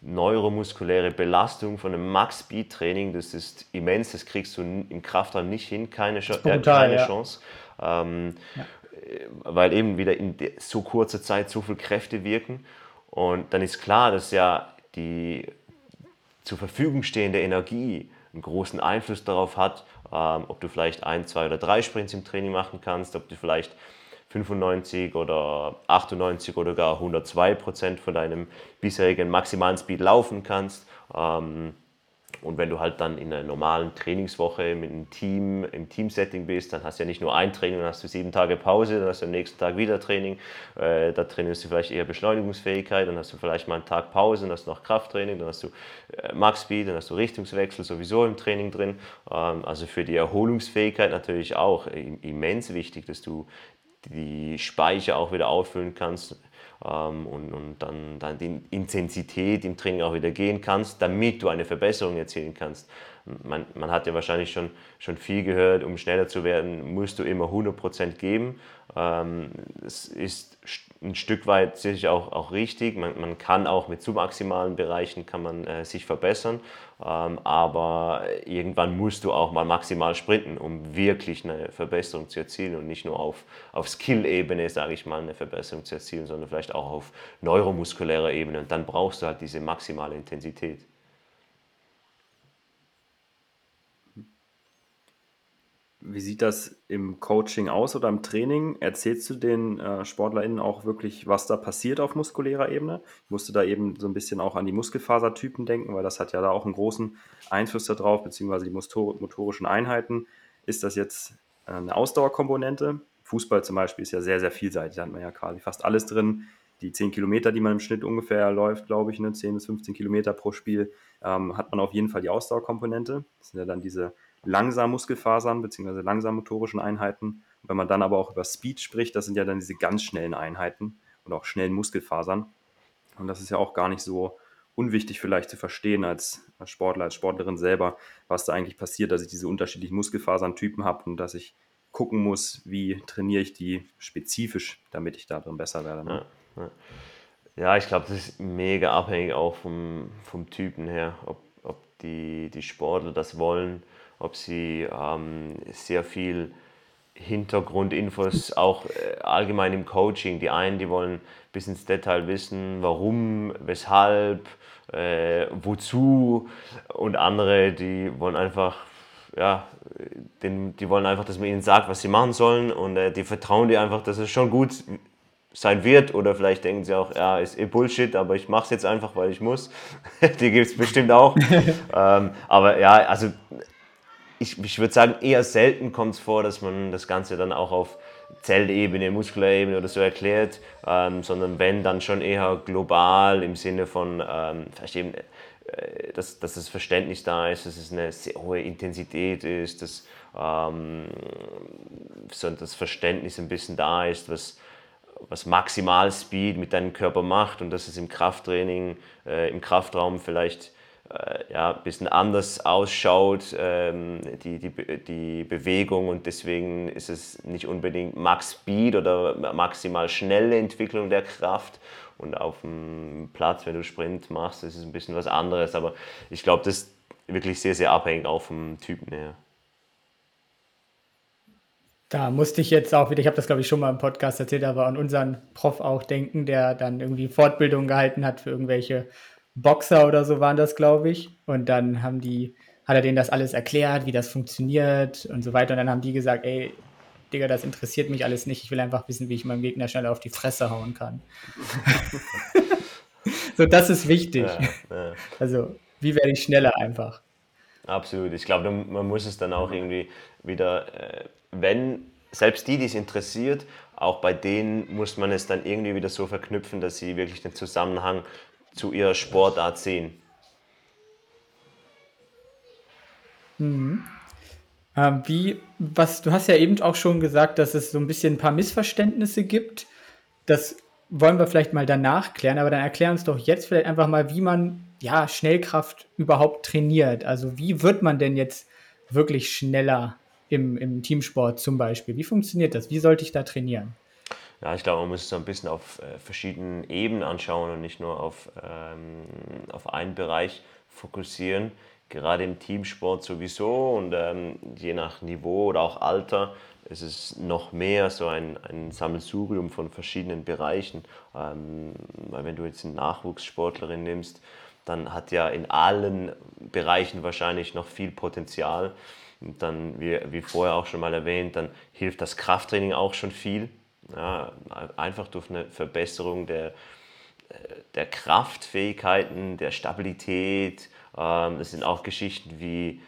neuromuskuläre Belastung von einem Max-Speed-Training, das ist immens, das kriegst du im Kraftraum nicht hin, keine, brutal, äh, keine ja. Chance. Ähm, ja. Weil eben wieder in so kurzer Zeit so viele Kräfte wirken. Und dann ist klar, dass ja die zur Verfügung stehende Energie einen großen Einfluss darauf hat, ähm, ob du vielleicht ein, zwei oder drei Sprints im Training machen kannst, ob du vielleicht 95 oder 98 oder gar 102 Prozent von deinem bisherigen maximalen Speed laufen kannst. Ähm, und wenn du halt dann in einer normalen Trainingswoche mit einem Team, im Teamsetting bist, dann hast du ja nicht nur ein Training, dann hast du sieben Tage Pause, dann hast du am nächsten Tag wieder Training. Äh, da trainierst du vielleicht eher Beschleunigungsfähigkeit, dann hast du vielleicht mal einen Tag Pause, dann hast du noch Krafttraining, dann hast du äh, Max Speed, dann hast du Richtungswechsel sowieso im Training drin. Ähm, also für die Erholungsfähigkeit natürlich auch immens wichtig, dass du die Speicher auch wieder auffüllen kannst ähm, und, und dann, dann die Intensität im Training auch wieder gehen kannst, damit du eine Verbesserung erzielen kannst. Man, man hat ja wahrscheinlich schon, schon viel gehört, um schneller zu werden, musst du immer 100% geben. Ähm, es ist ein Stück weit sicher auch, auch richtig. Man, man kann auch mit submaximalen Bereichen kann man, äh, sich verbessern, aber irgendwann musst du auch mal maximal sprinten, um wirklich eine Verbesserung zu erzielen und nicht nur auf, auf Skill-Ebene, sage ich mal, eine Verbesserung zu erzielen, sondern vielleicht auch auf neuromuskulärer Ebene. Und dann brauchst du halt diese maximale Intensität. Wie sieht das im Coaching aus oder im Training? Erzählst du den äh, SportlerInnen auch wirklich, was da passiert auf muskulärer Ebene? Ich musste da eben so ein bisschen auch an die Muskelfasertypen denken, weil das hat ja da auch einen großen Einfluss darauf, beziehungsweise die motorischen Einheiten. Ist das jetzt äh, eine Ausdauerkomponente Fußball zum Beispiel ist ja sehr, sehr vielseitig. Da hat man ja quasi fast alles drin. Die 10 Kilometer, die man im Schnitt ungefähr läuft, glaube ich, ne, 10 bis 15 Kilometer pro Spiel, ähm, hat man auf jeden Fall die Ausdauerkomponente. Das sind ja dann diese langsamen Muskelfasern bzw. langsam motorischen Einheiten. wenn man dann aber auch über Speed spricht, das sind ja dann diese ganz schnellen Einheiten und auch schnellen Muskelfasern. Und das ist ja auch gar nicht so unwichtig vielleicht zu verstehen als, Sportler, als Sportlerin selber, was da eigentlich passiert, dass ich diese unterschiedlichen Muskelfasern-Typen habe und dass ich gucken muss, wie trainiere ich die spezifisch, damit ich darin besser werde. Ne? Ja, ja. ja, ich glaube, das ist mega abhängig auch vom, vom Typen her, ob, ob die, die Sportler das wollen, ob sie ähm, sehr viel Hintergrundinfos auch äh, allgemein im Coaching. Die einen, die wollen bis ins Detail wissen, warum, weshalb, äh, wozu und andere, die wollen einfach, ja, den, die wollen einfach, dass man ihnen sagt, was sie machen sollen und äh, die vertrauen dir einfach, dass es schon gut sein wird oder vielleicht denken sie auch, ja, ist eh Bullshit, aber ich mache es jetzt einfach, weil ich muss. [laughs] die gibt es bestimmt auch. [laughs] ähm, aber ja, also ich, ich würde sagen, eher selten kommt es vor, dass man das Ganze dann auch auf Zellebene, Muskulebene oder so erklärt, ähm, sondern wenn, dann schon eher global im Sinne von ähm, eben, äh, dass, dass das Verständnis da ist, dass es eine sehr hohe Intensität ist, dass ähm, so das Verständnis ein bisschen da ist, was, was Maximalspeed mit deinem Körper macht und dass es im Krafttraining, äh, im Kraftraum vielleicht ja, ein bisschen anders ausschaut, ähm, die, die, die Bewegung und deswegen ist es nicht unbedingt Max Speed oder maximal schnelle Entwicklung der Kraft und auf dem Platz, wenn du Sprint machst, ist es ein bisschen was anderes, aber ich glaube, das ist wirklich sehr, sehr abhängig auch vom Typen her. Da musste ich jetzt auch wieder, ich habe das glaube ich schon mal im Podcast erzählt, aber an unseren Prof auch denken, der dann irgendwie Fortbildung gehalten hat für irgendwelche Boxer oder so waren das, glaube ich. Und dann haben die, hat er denen das alles erklärt, wie das funktioniert und so weiter. Und dann haben die gesagt, ey, Digga, das interessiert mich alles nicht. Ich will einfach wissen, wie ich meinem Gegner schneller auf die Fresse hauen kann. [laughs] so, das ist wichtig. Ja, ja. Also, wie werde ich schneller einfach? Absolut. Ich glaube, man muss es dann auch irgendwie wieder, äh, wenn selbst die, die es interessiert, auch bei denen muss man es dann irgendwie wieder so verknüpfen, dass sie wirklich den Zusammenhang zu ihrer Sportart sehen. Mhm. Ähm, wie, was, du hast ja eben auch schon gesagt, dass es so ein bisschen ein paar Missverständnisse gibt. Das wollen wir vielleicht mal danach klären, aber dann erklär uns doch jetzt vielleicht einfach mal, wie man ja Schnellkraft überhaupt trainiert. Also wie wird man denn jetzt wirklich schneller im, im Teamsport zum Beispiel? Wie funktioniert das? Wie sollte ich da trainieren? Ja, ich glaube, man muss es so ein bisschen auf äh, verschiedenen Ebenen anschauen und nicht nur auf, ähm, auf einen Bereich fokussieren. Gerade im Teamsport sowieso und ähm, je nach Niveau oder auch Alter ist es noch mehr so ein, ein Sammelsurium von verschiedenen Bereichen. Ähm, weil wenn du jetzt eine Nachwuchssportlerin nimmst, dann hat ja in allen Bereichen wahrscheinlich noch viel Potenzial. Und dann, wie, wie vorher auch schon mal erwähnt, dann hilft das Krafttraining auch schon viel ja, einfach durch eine Verbesserung der, der Kraftfähigkeiten, der Stabilität. Ähm, das sind auch Geschichten wie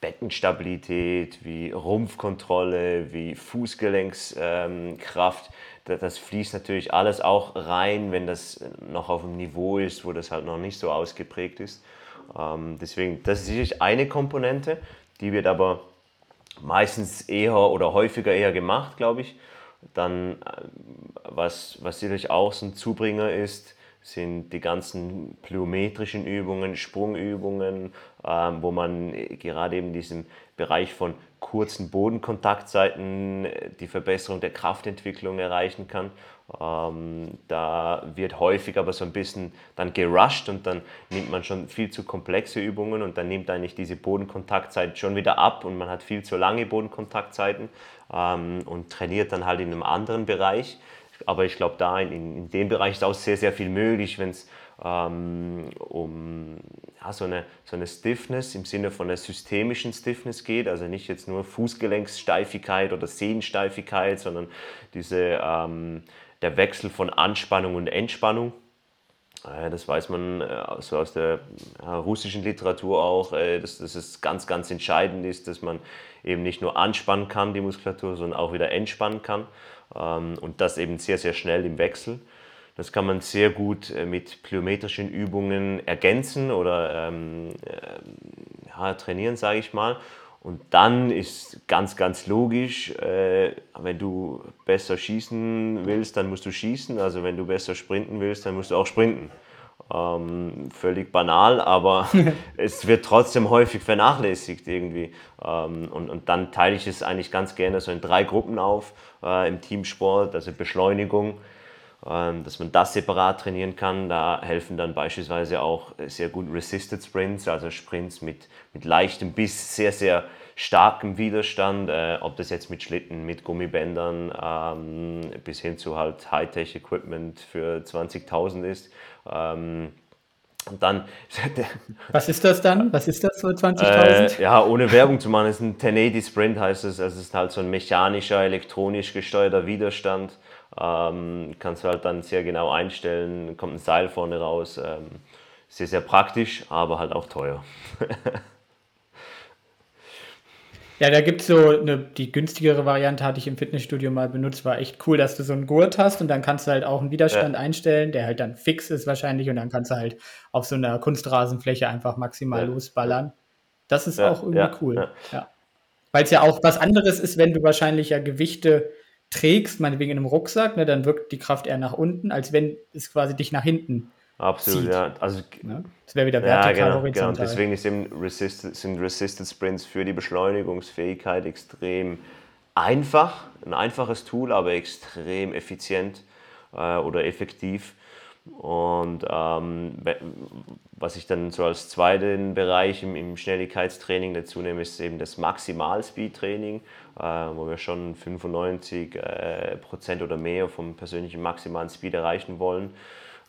Beckenstabilität, wie Rumpfkontrolle, wie Fußgelenkskraft. Das fließt natürlich alles auch rein, wenn das noch auf einem Niveau ist, wo das halt noch nicht so ausgeprägt ist. Ähm, deswegen, das ist sicherlich eine Komponente, die wird aber meistens eher oder häufiger eher gemacht, glaube ich. Dann, äh, was, was sicherlich auch so ein Zubringer ist, sind die ganzen plyometrischen Übungen, Sprungübungen, ähm, wo man gerade in diesem Bereich von kurzen Bodenkontaktzeiten äh, die Verbesserung der Kraftentwicklung erreichen kann. Ähm, da wird häufig aber so ein bisschen dann gerusht und dann nimmt man schon viel zu komplexe Übungen und dann nimmt eigentlich diese Bodenkontaktzeit schon wieder ab und man hat viel zu lange Bodenkontaktzeiten ähm, und trainiert dann halt in einem anderen Bereich. Aber ich glaube, da in, in dem Bereich ist auch sehr, sehr viel möglich, wenn es ähm, um ja, so, eine, so eine Stiffness im Sinne von einer systemischen Stiffness geht. Also nicht jetzt nur Fußgelenkssteifigkeit oder Sehnensteifigkeit, sondern diese, ähm, der Wechsel von Anspannung und Entspannung. Das weiß man also aus der russischen Literatur auch, dass, dass es ganz, ganz entscheidend ist, dass man eben nicht nur anspannen kann, die Muskulatur, sondern auch wieder entspannen kann. Ähm, und das eben sehr, sehr schnell im Wechsel. Das kann man sehr gut mit plyometrischen Übungen ergänzen oder ähm, ja, trainieren, sage ich mal. Und dann ist ganz, ganz logisch, äh, wenn du besser schießen willst, dann musst du schießen. Also wenn du besser sprinten willst, dann musst du auch sprinten. Ähm, völlig banal, aber [laughs] es wird trotzdem häufig vernachlässigt irgendwie. Ähm, und, und dann teile ich es eigentlich ganz gerne so in drei Gruppen auf äh, im Teamsport, also Beschleunigung, dass man das separat trainieren kann. Da helfen dann beispielsweise auch sehr gut Resisted Sprints, also Sprints mit, mit leichtem bis sehr, sehr starkem Widerstand, äh, ob das jetzt mit Schlitten, mit Gummibändern ähm, bis hin zu halt Hightech-Equipment für 20.000 ist. Ähm, und dann. [laughs] Was ist das dann? Was ist das für 20.000? Äh, ja, ohne Werbung zu machen, ist ein 1080 Sprint, heißt es. Es ist halt so ein mechanischer, elektronisch gesteuerter Widerstand. Ähm, kannst du halt dann sehr genau einstellen, kommt ein Seil vorne raus. Ähm, sehr, sehr praktisch, aber halt auch teuer. [laughs] Ja, da gibt es so eine, die günstigere Variante, hatte ich im Fitnessstudio mal benutzt, war echt cool, dass du so einen Gurt hast und dann kannst du halt auch einen Widerstand ja. einstellen, der halt dann fix ist wahrscheinlich und dann kannst du halt auf so einer Kunstrasenfläche einfach maximal ja. losballern. Das ist ja, auch irgendwie cool. Ja. Weil es ja auch was anderes ist, wenn du wahrscheinlich ja Gewichte trägst, meinetwegen in einem Rucksack, ne, dann wirkt die Kraft eher nach unten, als wenn es quasi dich nach hinten Absolut, zieht. ja. Also, ne? Das wäre wieder vertikal ja, genau, Genau. Deswegen ist eben Resisted, sind Resisted Sprints für die Beschleunigungsfähigkeit extrem einfach, ein einfaches Tool, aber extrem effizient äh, oder effektiv. Und ähm, was ich dann so als zweiten Bereich im, im Schnelligkeitstraining dazu nehme, ist eben das Maximal-Speed-Training, äh, wo wir schon 95 äh, Prozent oder mehr vom persönlichen maximalen Speed erreichen wollen.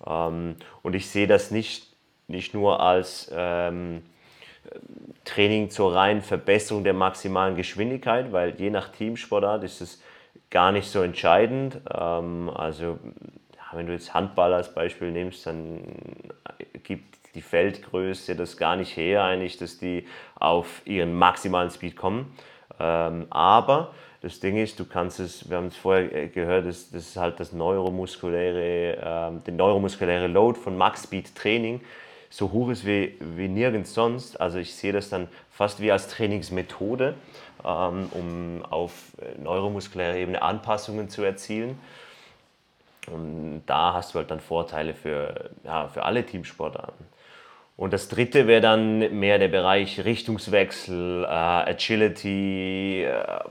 Ähm, und ich sehe das nicht, nicht nur als ähm, Training zur reinen Verbesserung der maximalen Geschwindigkeit, weil je nach Teamsportart ist es gar nicht so entscheidend. Ähm, also wenn du jetzt Handball als Beispiel nimmst, dann gibt die Feldgröße das gar nicht her, eigentlich, dass die auf ihren maximalen Speed kommen. Ähm, aber das Ding ist, du kannst es, wir haben es vorher äh, gehört, das, das ist halt das neuromuskuläre, ähm, der neuromuskuläre Load von Max Speed Training so hoch ist wie, wie nirgends sonst. Also ich sehe das dann fast wie als Trainingsmethode, ähm, um auf äh, neuromuskulärer Ebene Anpassungen zu erzielen. Und da hast du halt dann Vorteile für, ja, für alle Teamsportarten. Und das dritte wäre dann mehr der Bereich Richtungswechsel, äh, Agility, äh,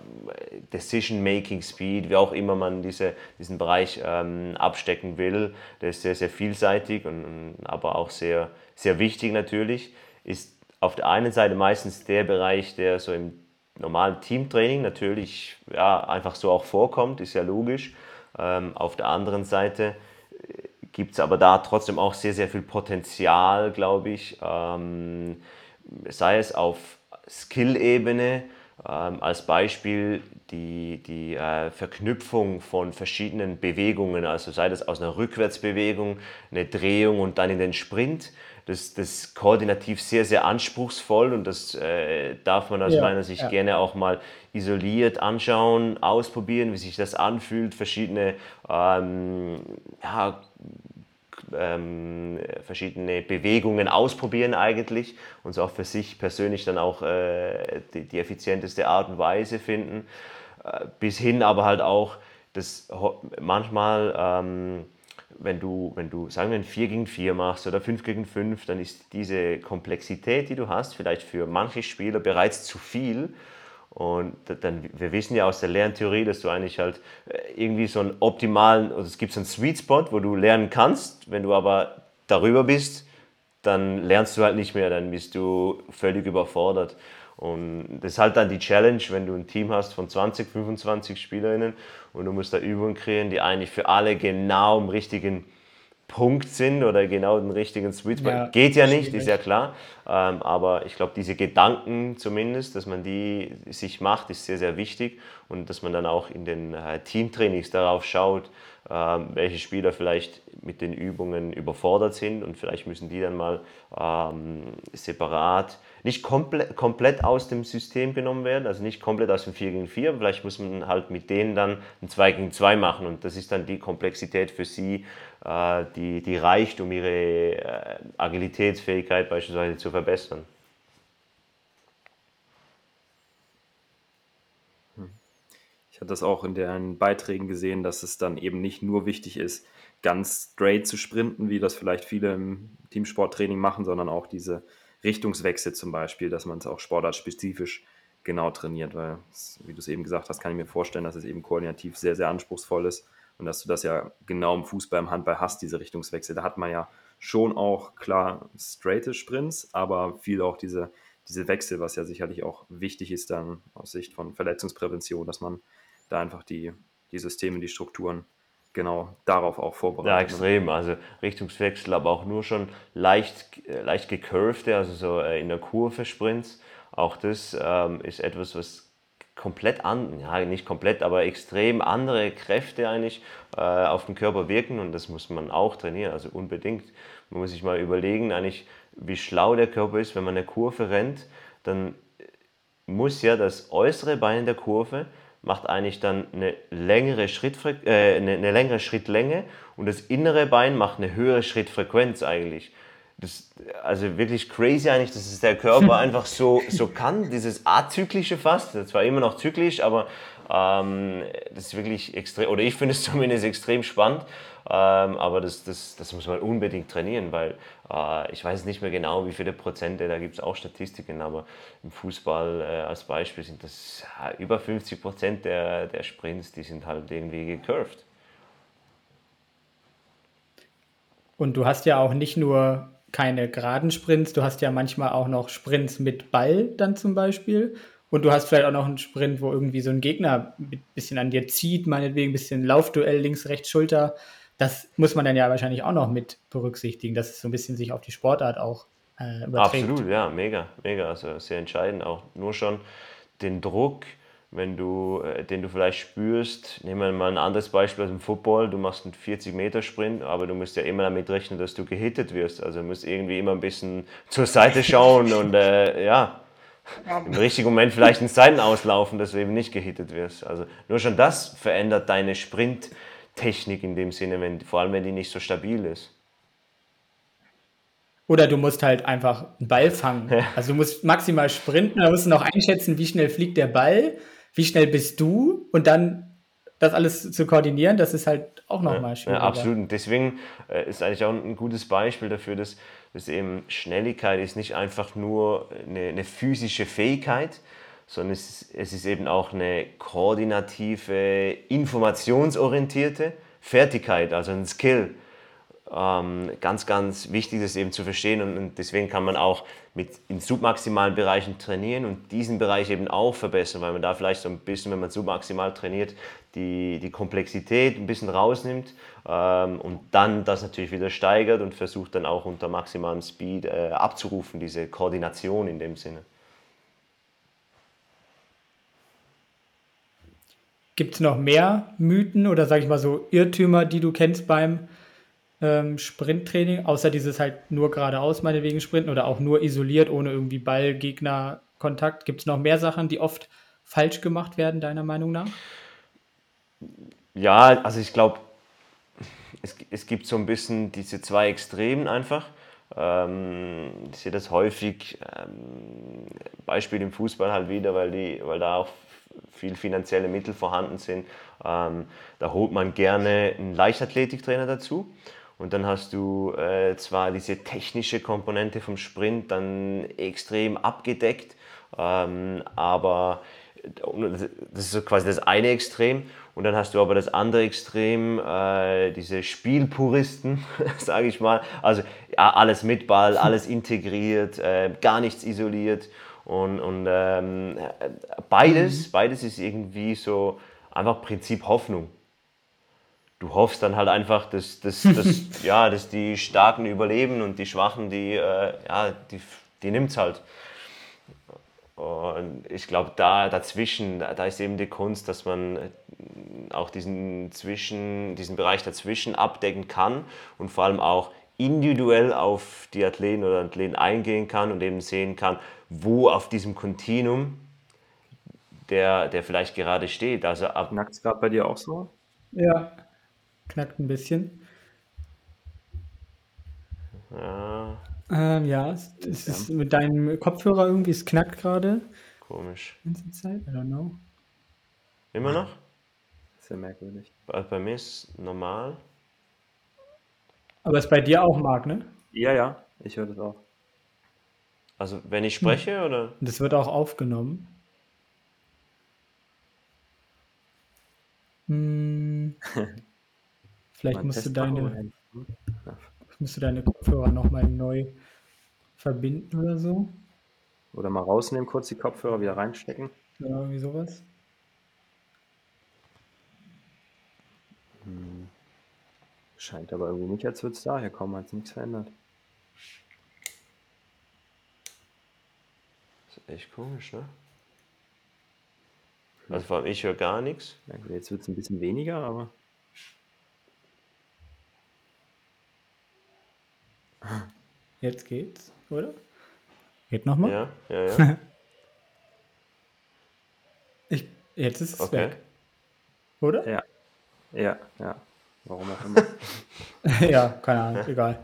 Decision Making Speed, wie auch immer man diese, diesen Bereich ähm, abstecken will. Der ist sehr, sehr vielseitig und, und, aber auch sehr, sehr wichtig natürlich. Ist auf der einen Seite meistens der Bereich, der so im normalen Teamtraining natürlich ja, einfach so auch vorkommt, ist ja logisch. Ähm, auf der anderen Seite gibt es aber da trotzdem auch sehr, sehr viel Potenzial, glaube ich. Ähm, sei es auf Skill-Ebene, ähm, als Beispiel die, die äh, Verknüpfung von verschiedenen Bewegungen, also sei das aus einer Rückwärtsbewegung, eine Drehung und dann in den Sprint. Das, ist koordinativ sehr, sehr anspruchsvoll und das äh, darf man aus ja, meiner Sicht ja. gerne auch mal isoliert anschauen, ausprobieren, wie sich das anfühlt, verschiedene ähm, ja, ähm, verschiedene Bewegungen ausprobieren eigentlich und so auch für sich persönlich dann auch äh, die, die, effizienteste Art und Weise finden, äh, bis hin aber halt auch, dass manchmal, ähm, wenn du, wenn du, sagen wir, ein 4 gegen 4 machst oder 5 gegen 5, dann ist diese Komplexität, die du hast, vielleicht für manche Spieler bereits zu viel und dann, wir wissen ja aus der Lerntheorie, dass du eigentlich halt äh, irgendwie so einen optimalen, also es gibt so einen Sweet Spot, wo du lernen kannst. Wenn du aber darüber bist, dann lernst du halt nicht mehr, dann bist du völlig überfordert. Und das ist halt dann die Challenge, wenn du ein Team hast von 20, 25 SpielerInnen und du musst da Übungen kreieren, die eigentlich für alle genau im richtigen Punkt sind oder genau den richtigen Sweet Spot. Ja, Geht ja nicht, ist ja klar. Ähm, aber ich glaube, diese Gedanken zumindest, dass man die sich macht, ist sehr, sehr wichtig. Und dass man dann auch in den äh, Teamtrainings darauf schaut, ähm, welche Spieler vielleicht mit den Übungen überfordert sind. Und vielleicht müssen die dann mal ähm, separat, nicht komple komplett aus dem System genommen werden, also nicht komplett aus dem 4 gegen 4, vielleicht muss man halt mit denen dann ein 2 gegen 2 machen. Und das ist dann die Komplexität für sie, äh, die, die reicht, um ihre äh, Agilitätsfähigkeit beispielsweise zu verbessern. Ich hatte das auch in den Beiträgen gesehen, dass es dann eben nicht nur wichtig ist, ganz straight zu sprinten, wie das vielleicht viele im Teamsporttraining machen, sondern auch diese Richtungswechsel zum Beispiel, dass man es auch sportartspezifisch genau trainiert, weil, wie du es eben gesagt hast, kann ich mir vorstellen, dass es eben koordinativ sehr, sehr anspruchsvoll ist und dass du das ja genau im Fußball, im Handball hast, diese Richtungswechsel. Da hat man ja schon auch klar straighte Sprints, aber viel auch diese, diese Wechsel, was ja sicherlich auch wichtig ist dann aus Sicht von Verletzungsprävention, dass man da einfach die, die Systeme, die Strukturen genau darauf auch vorbereitet. Ja, extrem. Also Richtungswechsel, aber auch nur schon leicht, äh, leicht gecurvte, also so äh, in der Kurve Sprints. Auch das ähm, ist etwas, was komplett an, ja nicht komplett, aber extrem andere Kräfte eigentlich äh, auf den Körper wirken und das muss man auch trainieren, also unbedingt. Man muss sich mal überlegen, eigentlich, wie schlau der Körper ist, wenn man eine Kurve rennt, dann muss ja das äußere Bein in der Kurve macht eigentlich dann eine längere, Schrittfre äh, eine, eine, längere Schrittlänge und das innere Bein macht eine höhere Schrittfrequenz eigentlich. Das, also wirklich crazy eigentlich, dass es der Körper [laughs] einfach so, so kann, dieses azyklische fast, zwar immer noch zyklisch, aber ähm, das ist wirklich extrem, oder ich finde es [laughs] zumindest extrem spannend, ähm, aber das, das, das muss man unbedingt trainieren, weil äh, ich weiß nicht mehr genau, wie viele Prozente, da gibt es auch Statistiken, aber im Fußball äh, als Beispiel sind das ja, über 50 Prozent der, der Sprints, die sind halt irgendwie gecurved. Und du hast ja auch nicht nur keine geraden Sprints, du hast ja manchmal auch noch Sprints mit Ball dann zum Beispiel. Und du hast vielleicht auch noch einen Sprint, wo irgendwie so ein Gegner ein bisschen an dir zieht, meinetwegen ein bisschen Laufduell links, rechts, Schulter das muss man dann ja wahrscheinlich auch noch mit berücksichtigen, dass es so ein bisschen sich auf die Sportart auch äh, überträgt. Absolut, ja, mega, mega. Also sehr entscheidend. Auch nur schon den Druck, wenn du, äh, den du vielleicht spürst. Nehmen wir mal ein anderes Beispiel aus dem Football. Du machst einen 40-Meter-Sprint, aber du musst ja immer damit rechnen, dass du gehittet wirst. Also du musst irgendwie immer ein bisschen zur Seite schauen und äh, ja, im richtigen Moment vielleicht in Seiten auslaufen, dass du eben nicht gehittet wirst. Also nur schon das verändert deine Sprint- Technik in dem Sinne, wenn, vor allem wenn die nicht so stabil ist. Oder du musst halt einfach einen Ball fangen. Ja. Also du musst maximal sprinten, da musst du noch einschätzen, wie schnell fliegt der Ball, wie schnell bist du und dann das alles zu koordinieren, das ist halt auch nochmal ja, schwieriger. Ja, absolut. Und deswegen äh, ist eigentlich auch ein gutes Beispiel dafür, dass, dass eben Schnelligkeit ist nicht einfach nur eine, eine physische Fähigkeit, sondern es, ist, es ist eben auch eine koordinative, informationsorientierte Fertigkeit, also ein Skill. Ähm, ganz, ganz wichtig ist eben zu verstehen und, deswegen kann man auch mit in submaximalen Bereichen trainieren und diesen Bereich eben auch verbessern, weil man da vielleicht so ein bisschen, wenn man submaximal trainiert, die, die Komplexität ein bisschen rausnimmt ähm, und dann das natürlich wieder steigert und versucht dann auch unter maximalem Speed äh, abzurufen, diese Koordination in dem Sinne. Gibt es noch mehr Mythen oder sage ich mal so Irrtümer, die du kennst beim ähm, Sprinttraining, außer dieses halt nur geradeaus meinetwegen sprinten oder auch nur isoliert, ohne irgendwie Ball-Gegner-Kontakt? Gibt es noch mehr Sachen, die oft falsch gemacht werden, deiner Meinung nach? Ja, also ich glaube, es, es gibt so ein bisschen diese zwei Extremen einfach. Ähm, ich sehe das häufig, ähm, Beispiel im Fußball halt wieder, weil, die, weil da auch viel finanzielle Mittel vorhanden sind. Ähm, da holt man gerne einen Leichtathletiktrainer dazu. Und dann hast du äh, zwar diese technische Komponente vom Sprint dann extrem abgedeckt, ähm, aber das ist so quasi das eine Extrem. Und dann hast du aber das andere Extrem, äh, diese Spielpuristen, [laughs] sage ich mal. Also ja, alles mit Ball, [laughs] alles integriert, äh, gar nichts isoliert. Und, und ähm, beides, mhm. beides ist irgendwie so einfach Prinzip Hoffnung. Du hoffst dann halt einfach, dass, dass, dass, [laughs] ja, dass die Starken überleben und die Schwachen, die, äh, ja, die, die nimmt es halt. Und ich glaube, da dazwischen, da, da, ist eben die Kunst, dass man auch diesen, Zwischen, diesen Bereich dazwischen abdecken kann und vor allem auch individuell auf die Athleten oder Athleten eingehen kann und eben sehen kann, wo auf diesem Kontinuum der, der vielleicht gerade steht. Also ab Knackt es gerade bei dir auch so? Ja, knackt ein bisschen. Ja. Ähm, ja, es, es ist mit deinem Kopfhörer irgendwie, es knackt gerade. Komisch. Ganze Zeit, I don't know. Immer noch? Sehr merkwürdig. Bei, bei mir ist normal. Aber ist bei dir auch, Marc, ne? Ja, ja, ich höre das auch. Also wenn ich spreche hm. oder? Das wird auch aufgenommen. Hm. [laughs] Vielleicht musst du deine, musst du deine Kopfhörer nochmal neu verbinden oder so. Oder mal rausnehmen, kurz die Kopfhörer wieder reinstecken. Ja, irgendwie sowas. Hm. Scheint aber irgendwie nicht, als würde es daher kommen, als nichts verändert. Das ist echt komisch, ne? Also vor allem ich höre gar nichts. Ja, jetzt wird es ein bisschen weniger, aber. Jetzt geht's, oder? Geht nochmal? Ja, ja, ja. [laughs] ich, jetzt ist es Okay. weg. Oder? Ja. Ja, ja. Warum auch immer. [laughs] ja, keine Ahnung, egal.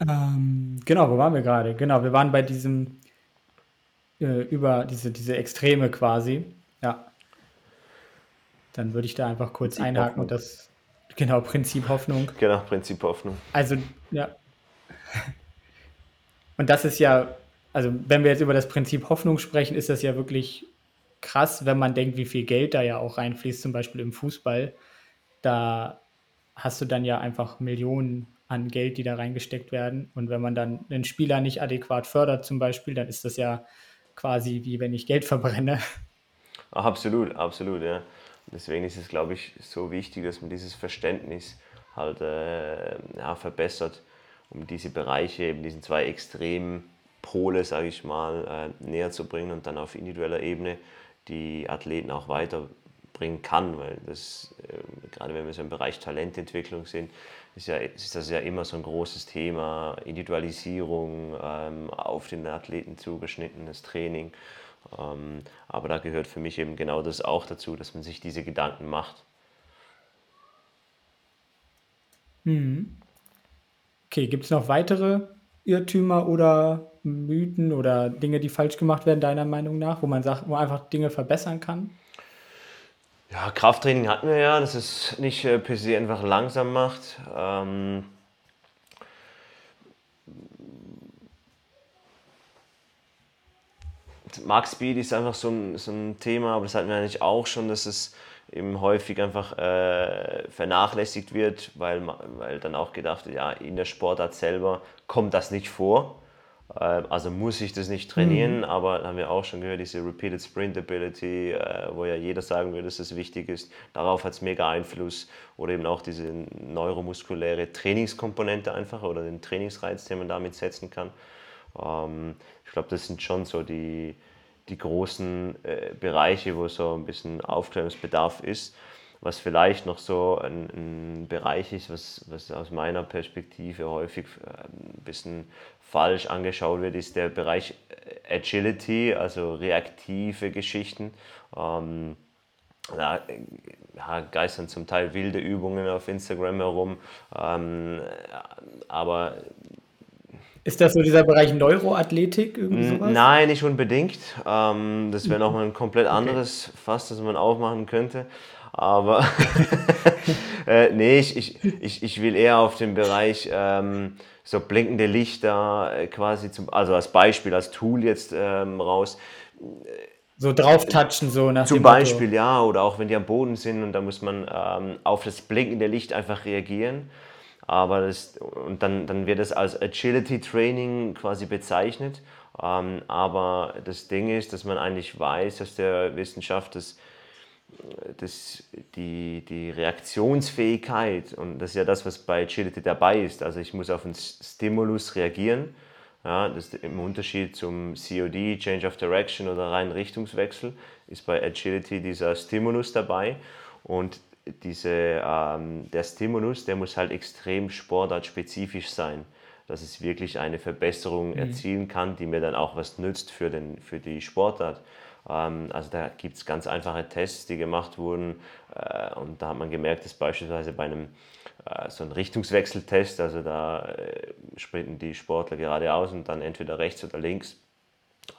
Ähm, genau, wo waren wir gerade? Genau, wir waren bei diesem äh, über diese, diese Extreme quasi. Ja. Dann würde ich da einfach kurz Prinzip einhaken und Hoffnung. das, genau, Prinzip Hoffnung. Genau, Prinzip Hoffnung. Also, ja. Und das ist ja, also wenn wir jetzt über das Prinzip Hoffnung sprechen, ist das ja wirklich krass, wenn man denkt, wie viel Geld da ja auch reinfließt, zum Beispiel im Fußball. Da hast du dann ja einfach Millionen an Geld, die da reingesteckt werden. Und wenn man dann einen Spieler nicht adäquat fördert, zum Beispiel, dann ist das ja quasi wie wenn ich Geld verbrenne. Absolut, absolut, ja. Deswegen ist es, glaube ich, so wichtig, dass man dieses Verständnis halt äh, ja, verbessert, um diese Bereiche, eben diesen zwei extremen Pole, sage ich mal, äh, näher zu bringen und dann auf individueller Ebene die Athleten auch weiterbringen kann, weil das, äh, gerade wenn wir so im Bereich Talententwicklung sind, ist, ja, ist das ja immer so ein großes Thema, Individualisierung, ähm, auf den Athleten zugeschnittenes Training. Ähm, aber da gehört für mich eben genau das auch dazu, dass man sich diese Gedanken macht. Mhm. Okay, gibt es noch weitere Irrtümer oder Mythen oder Dinge, die falsch gemacht werden, deiner Meinung nach, wo man sagt, wo man einfach Dinge verbessern kann? Ja, Krafttraining hatten wir ja, dass es nicht äh, per se einfach langsam macht. Ähm, Max Speed ist einfach so ein, so ein Thema, aber das hatten wir eigentlich auch schon, dass es eben häufig einfach äh, vernachlässigt wird, weil, weil dann auch gedacht wird, ja, in der Sportart selber kommt das nicht vor. Äh, also muss ich das nicht trainieren, aber da haben wir auch schon gehört, diese Repeated Sprint Ability, äh, wo ja jeder sagen würde, dass das wichtig ist. Darauf hat es mega Einfluss. Oder eben auch diese neuromuskuläre Trainingskomponente einfach oder den Trainingsreiz, den man damit setzen kann. Ähm, ich glaube, das sind schon so die, die großen äh, Bereiche, wo so ein bisschen Aufklärungsbedarf ist. Was vielleicht noch so ein, ein Bereich ist, was, was aus meiner Perspektive häufig äh, ein bisschen falsch angeschaut wird, ist der Bereich äh, Agility, also reaktive Geschichten. Ähm, da ja, geistern zum Teil wilde Übungen auf Instagram herum, ähm, aber Ist das so dieser Bereich Neuroathletik, irgendwie sowas? Nein, nicht unbedingt. Ähm, das wäre nochmal ein komplett anderes Fass, das man aufmachen könnte. Aber [laughs] äh, nee, ich, ich, ich, ich will eher auf den Bereich ähm, so blinkende Lichter äh, quasi, zum, also als Beispiel, als Tool jetzt ähm, raus. So drauftatschen, so nach Zum dem Motto. Beispiel, ja, oder auch wenn die am Boden sind und da muss man ähm, auf das blinkende Licht einfach reagieren. Aber das, und dann, dann wird es als Agility Training quasi bezeichnet. Ähm, aber das Ding ist, dass man eigentlich weiß aus der Wissenschaft, dass das, die, die Reaktionsfähigkeit, und das ist ja das, was bei Agility dabei ist. Also ich muss auf einen Stimulus reagieren. Ja, das im Unterschied zum COD, Change of Direction oder rein Richtungswechsel, ist bei Agility dieser Stimulus dabei. Und diese, ähm, der Stimulus, der muss halt extrem sportartspezifisch sein, dass es wirklich eine Verbesserung mhm. erzielen kann, die mir dann auch was nützt für, den, für die Sportart. Ähm, also da gibt es ganz einfache Tests, die gemacht wurden äh, und da hat man gemerkt, dass beispielsweise bei einem äh, so einem Richtungswechseltest, also da äh, sprinten die Sportler geradeaus und dann entweder rechts oder links,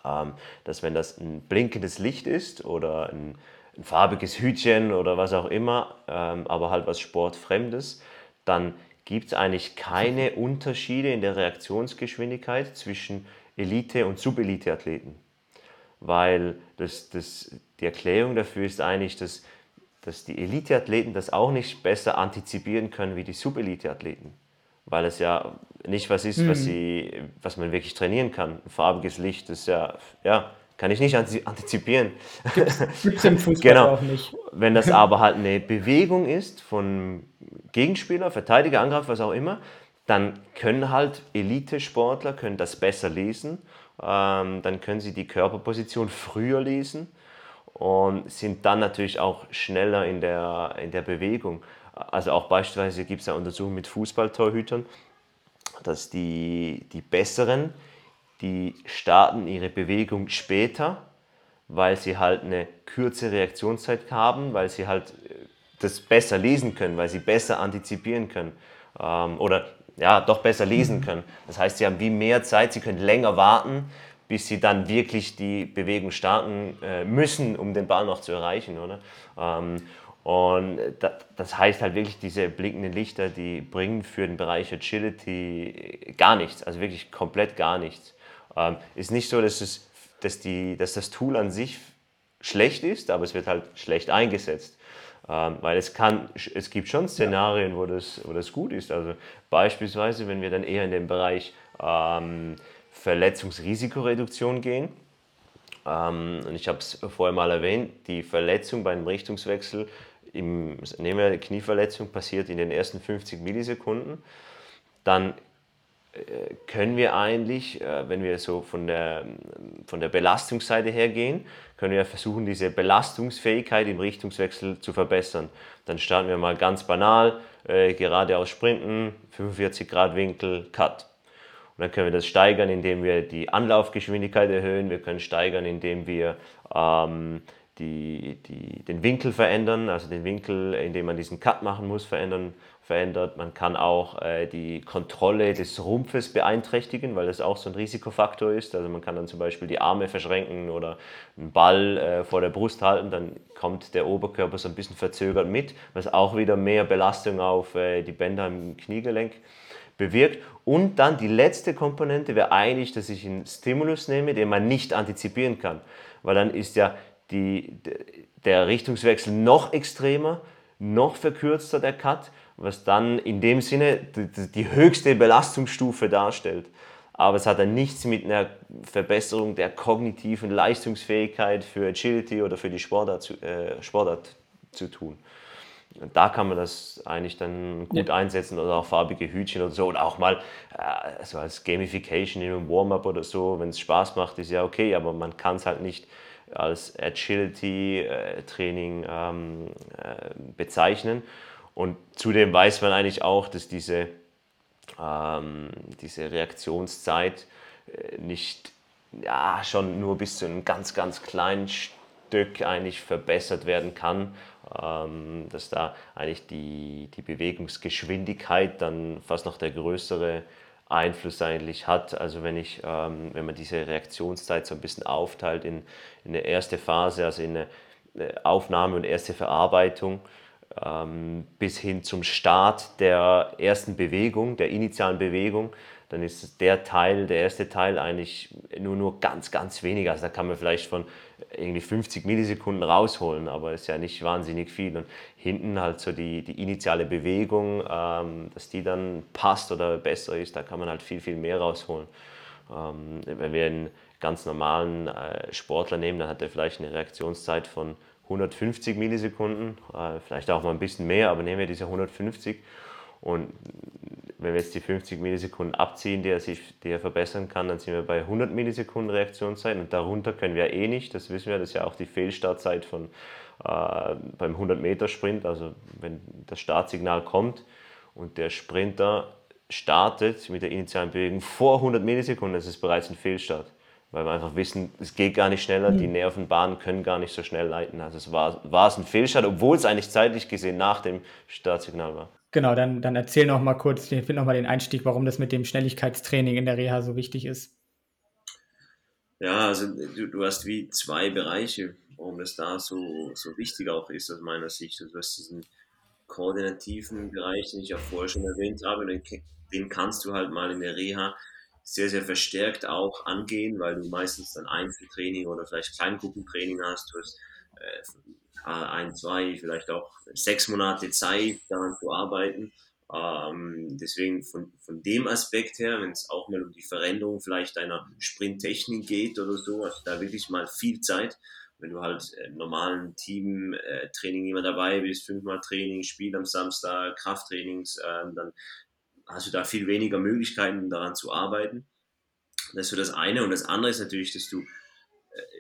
ähm, dass wenn das ein blinkendes Licht ist oder ein ein farbiges Hütchen oder was auch immer, ähm, aber halt was Sportfremdes, dann gibt es eigentlich keine Unterschiede in der Reaktionsgeschwindigkeit zwischen Elite- und Subelite-Athleten. Weil das, das, die Erklärung dafür ist eigentlich, dass, dass die Elite-Athleten das auch nicht besser antizipieren können wie die Subelite-Athleten. Weil es ja nicht was ist, mhm. was, sie, was man wirklich trainieren kann. Ein farbiges Licht ist ja, ja kann ich nicht antizipieren. Gibt es im Fußball genau. auch nicht. Wenn das [laughs] aber halt eine Bewegung ist von Gegenspieler, Verteidiger, Angreifer, was auch immer, dann können halt Elite-Sportler können das besser lesen. Ähm, dann können sie die Körperposition früher lesen und sind dann natürlich auch schneller in der, in der Bewegung. Also auch beispielsweise gibt es ja Untersuchungen mit Fußballtorhütern, dass die, die besseren die starten ihre Bewegung später, weil sie halt eine kürzere Reaktionszeit haben, weil sie halt äh, das besser lesen können, weil sie besser antizipieren können ähm, oder ja, doch besser lesen können. Das heißt, sie haben wie mehr Zeit, sie können länger warten, bis sie dann wirklich die Bewegung starten äh, müssen, um den Ball noch zu erreichen. Oder? Ähm, und das heißt halt wirklich, diese blinkenden Lichter, die bringen für den Bereich Agility gar nichts, also wirklich komplett gar nichts. Ähm, ist nicht so, dass, es, dass, die, dass das Tool an sich schlecht ist, aber es wird halt schlecht eingesetzt. Ähm, weil es, kann, es gibt schon Szenarien, wo das, wo das gut ist. Also beispielsweise, wenn wir dann eher in den Bereich ähm, Verletzungsrisikoreduktion gehen. Ähm, und ich habe es vorher mal erwähnt, die Verletzung bei einem Richtungswechsel, im, nehmen wir eine Knieverletzung, passiert in den ersten 50 Millisekunden. Dann können wir eigentlich, äh, wenn wir so von der, von der Belastungsseite her gehen, können wir versuchen, diese Belastungsfähigkeit im Richtungswechsel zu verbessern. Dann starten wir mal ganz banal, äh, geradeaus sprinten, 45 Grad Winkel, Cut. Und dann können wir das steigern, indem wir die Anlaufgeschwindigkeit erhöhen. Wir können steigern, indem wir ähm, die, die, den Winkel verändern, also den Winkel, in dem man diesen Cut machen muss, verändern verändert. Man kann auch äh, die Kontrolle des Rumpfes beeinträchtigen, weil das auch so ein Risikofaktor ist. Also man kann dann zum Beispiel die Arme verschränken oder einen Ball äh, vor der Brust halten, dann kommt der Oberkörper so ein bisschen verzögert mit, was auch wieder mehr Belastung auf äh, die Bänder im Kniegelenk bewirkt. Und dann die letzte Komponente wäre eigentlich, dass ich einen Stimulus nehme, den man nicht antizipieren kann, weil dann ist ja die, der Richtungswechsel noch extremer, noch verkürzter der Cut was dann in dem Sinne die, die höchste Belastungsstufe darstellt. Aber es hat dann nichts mit einer Verbesserung der kognitiven Leistungsfähigkeit für Agility oder für die Sportart zu, äh, Sportart zu tun. Da kann man das eigentlich dann gut ja. einsetzen oder auch farbige Hütchen oder so oder auch mal äh, so als Gamification in einem Warm-up oder so, wenn es Spaß macht, ist ja okay, aber man kann es halt nicht als Agility-Training äh, ähm, äh, bezeichnen. Und zudem weiß man eigentlich auch, dass diese, ähm, diese Reaktionszeit äh, nicht ja, schon nur bis zu einem ganz, ganz kleinen Stück eigentlich verbessert werden kann, ähm, dass da eigentlich die, die Bewegungsgeschwindigkeit dann fast noch der größere Einfluss eigentlich hat. Also wenn ich, ähm, wenn man diese Reaktionszeit so ein bisschen aufteilt in, in eine erste Phase, also in eine Aufnahme und erste Verarbeitung, bis hin zum Start der ersten Bewegung, der initialen Bewegung, dann ist der Teil, der erste Teil eigentlich nur, nur ganz, ganz wenig. Also da kann man vielleicht von irgendwie 50 Millisekunden rausholen, aber ist ja nicht wahnsinnig viel. Und hinten halt so die, die initiale Bewegung, ähm, dass die dann passt oder besser ist, da kann man halt viel, viel mehr rausholen. Ähm, wenn wir einen ganz normalen äh, Sportler nehmen, dann hat er vielleicht eine Reaktionszeit von 150 Millisekunden, äh, vielleicht auch mal ein bisschen mehr, aber nehmen wir diese 150 und wenn wir jetzt die 50 Millisekunden abziehen, die er, sich, die er verbessern kann, dann sind wir bei 100 Millisekunden Reaktionszeit und darunter können wir eh nicht, das wissen wir, das ist ja auch die Fehlstartzeit von, äh, beim 100 Meter Sprint, also wenn das Startsignal kommt und der Sprinter startet mit der initialen Bewegung vor 100 Millisekunden, das ist bereits ein Fehlstart weil wir einfach wissen, es geht gar nicht schneller, mhm. die Nervenbahnen können gar nicht so schnell leiten. Also es war, war es ein Fehlstart, obwohl es eigentlich zeitlich gesehen nach dem Startsignal war. Genau, dann, dann erzähl noch mal kurz, ich finde noch mal den Einstieg, warum das mit dem Schnelligkeitstraining in der Reha so wichtig ist. Ja, also du, du hast wie zwei Bereiche, warum das da so, so wichtig auch ist aus meiner Sicht. Also du hast diesen koordinativen Bereich, den ich ja vorher schon erwähnt habe, den, den kannst du halt mal in der Reha sehr, sehr verstärkt auch angehen, weil du meistens dann Einzeltraining oder vielleicht Kleingruppentraining hast. Du hast äh, ein, zwei, vielleicht auch sechs Monate Zeit, daran zu arbeiten. Ähm, deswegen von, von dem Aspekt her, wenn es auch mal um die Veränderung vielleicht deiner Sprinttechnik geht oder so, du da wirklich mal viel Zeit. Wenn du halt im normalen Team-Training äh, immer dabei bist, fünfmal Training, Spiel am Samstag, Krafttrainings, äh, dann hast du da viel weniger Möglichkeiten daran zu arbeiten. Das ist so das eine. Und das andere ist natürlich, dass du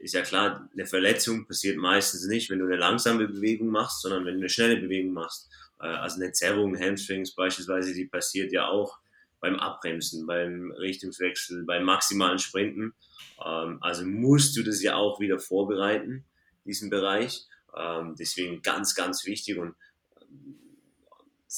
ist ja klar, eine Verletzung passiert meistens nicht, wenn du eine langsame Bewegung machst, sondern wenn du eine schnelle Bewegung machst. Äh, also eine Zerrung, Hamstrings beispielsweise, die passiert ja auch beim Abbremsen, beim Richtungswechsel, beim maximalen Sprinten. Ähm, also musst du das ja auch wieder vorbereiten, diesen Bereich. Ähm, deswegen ganz, ganz wichtig und ähm,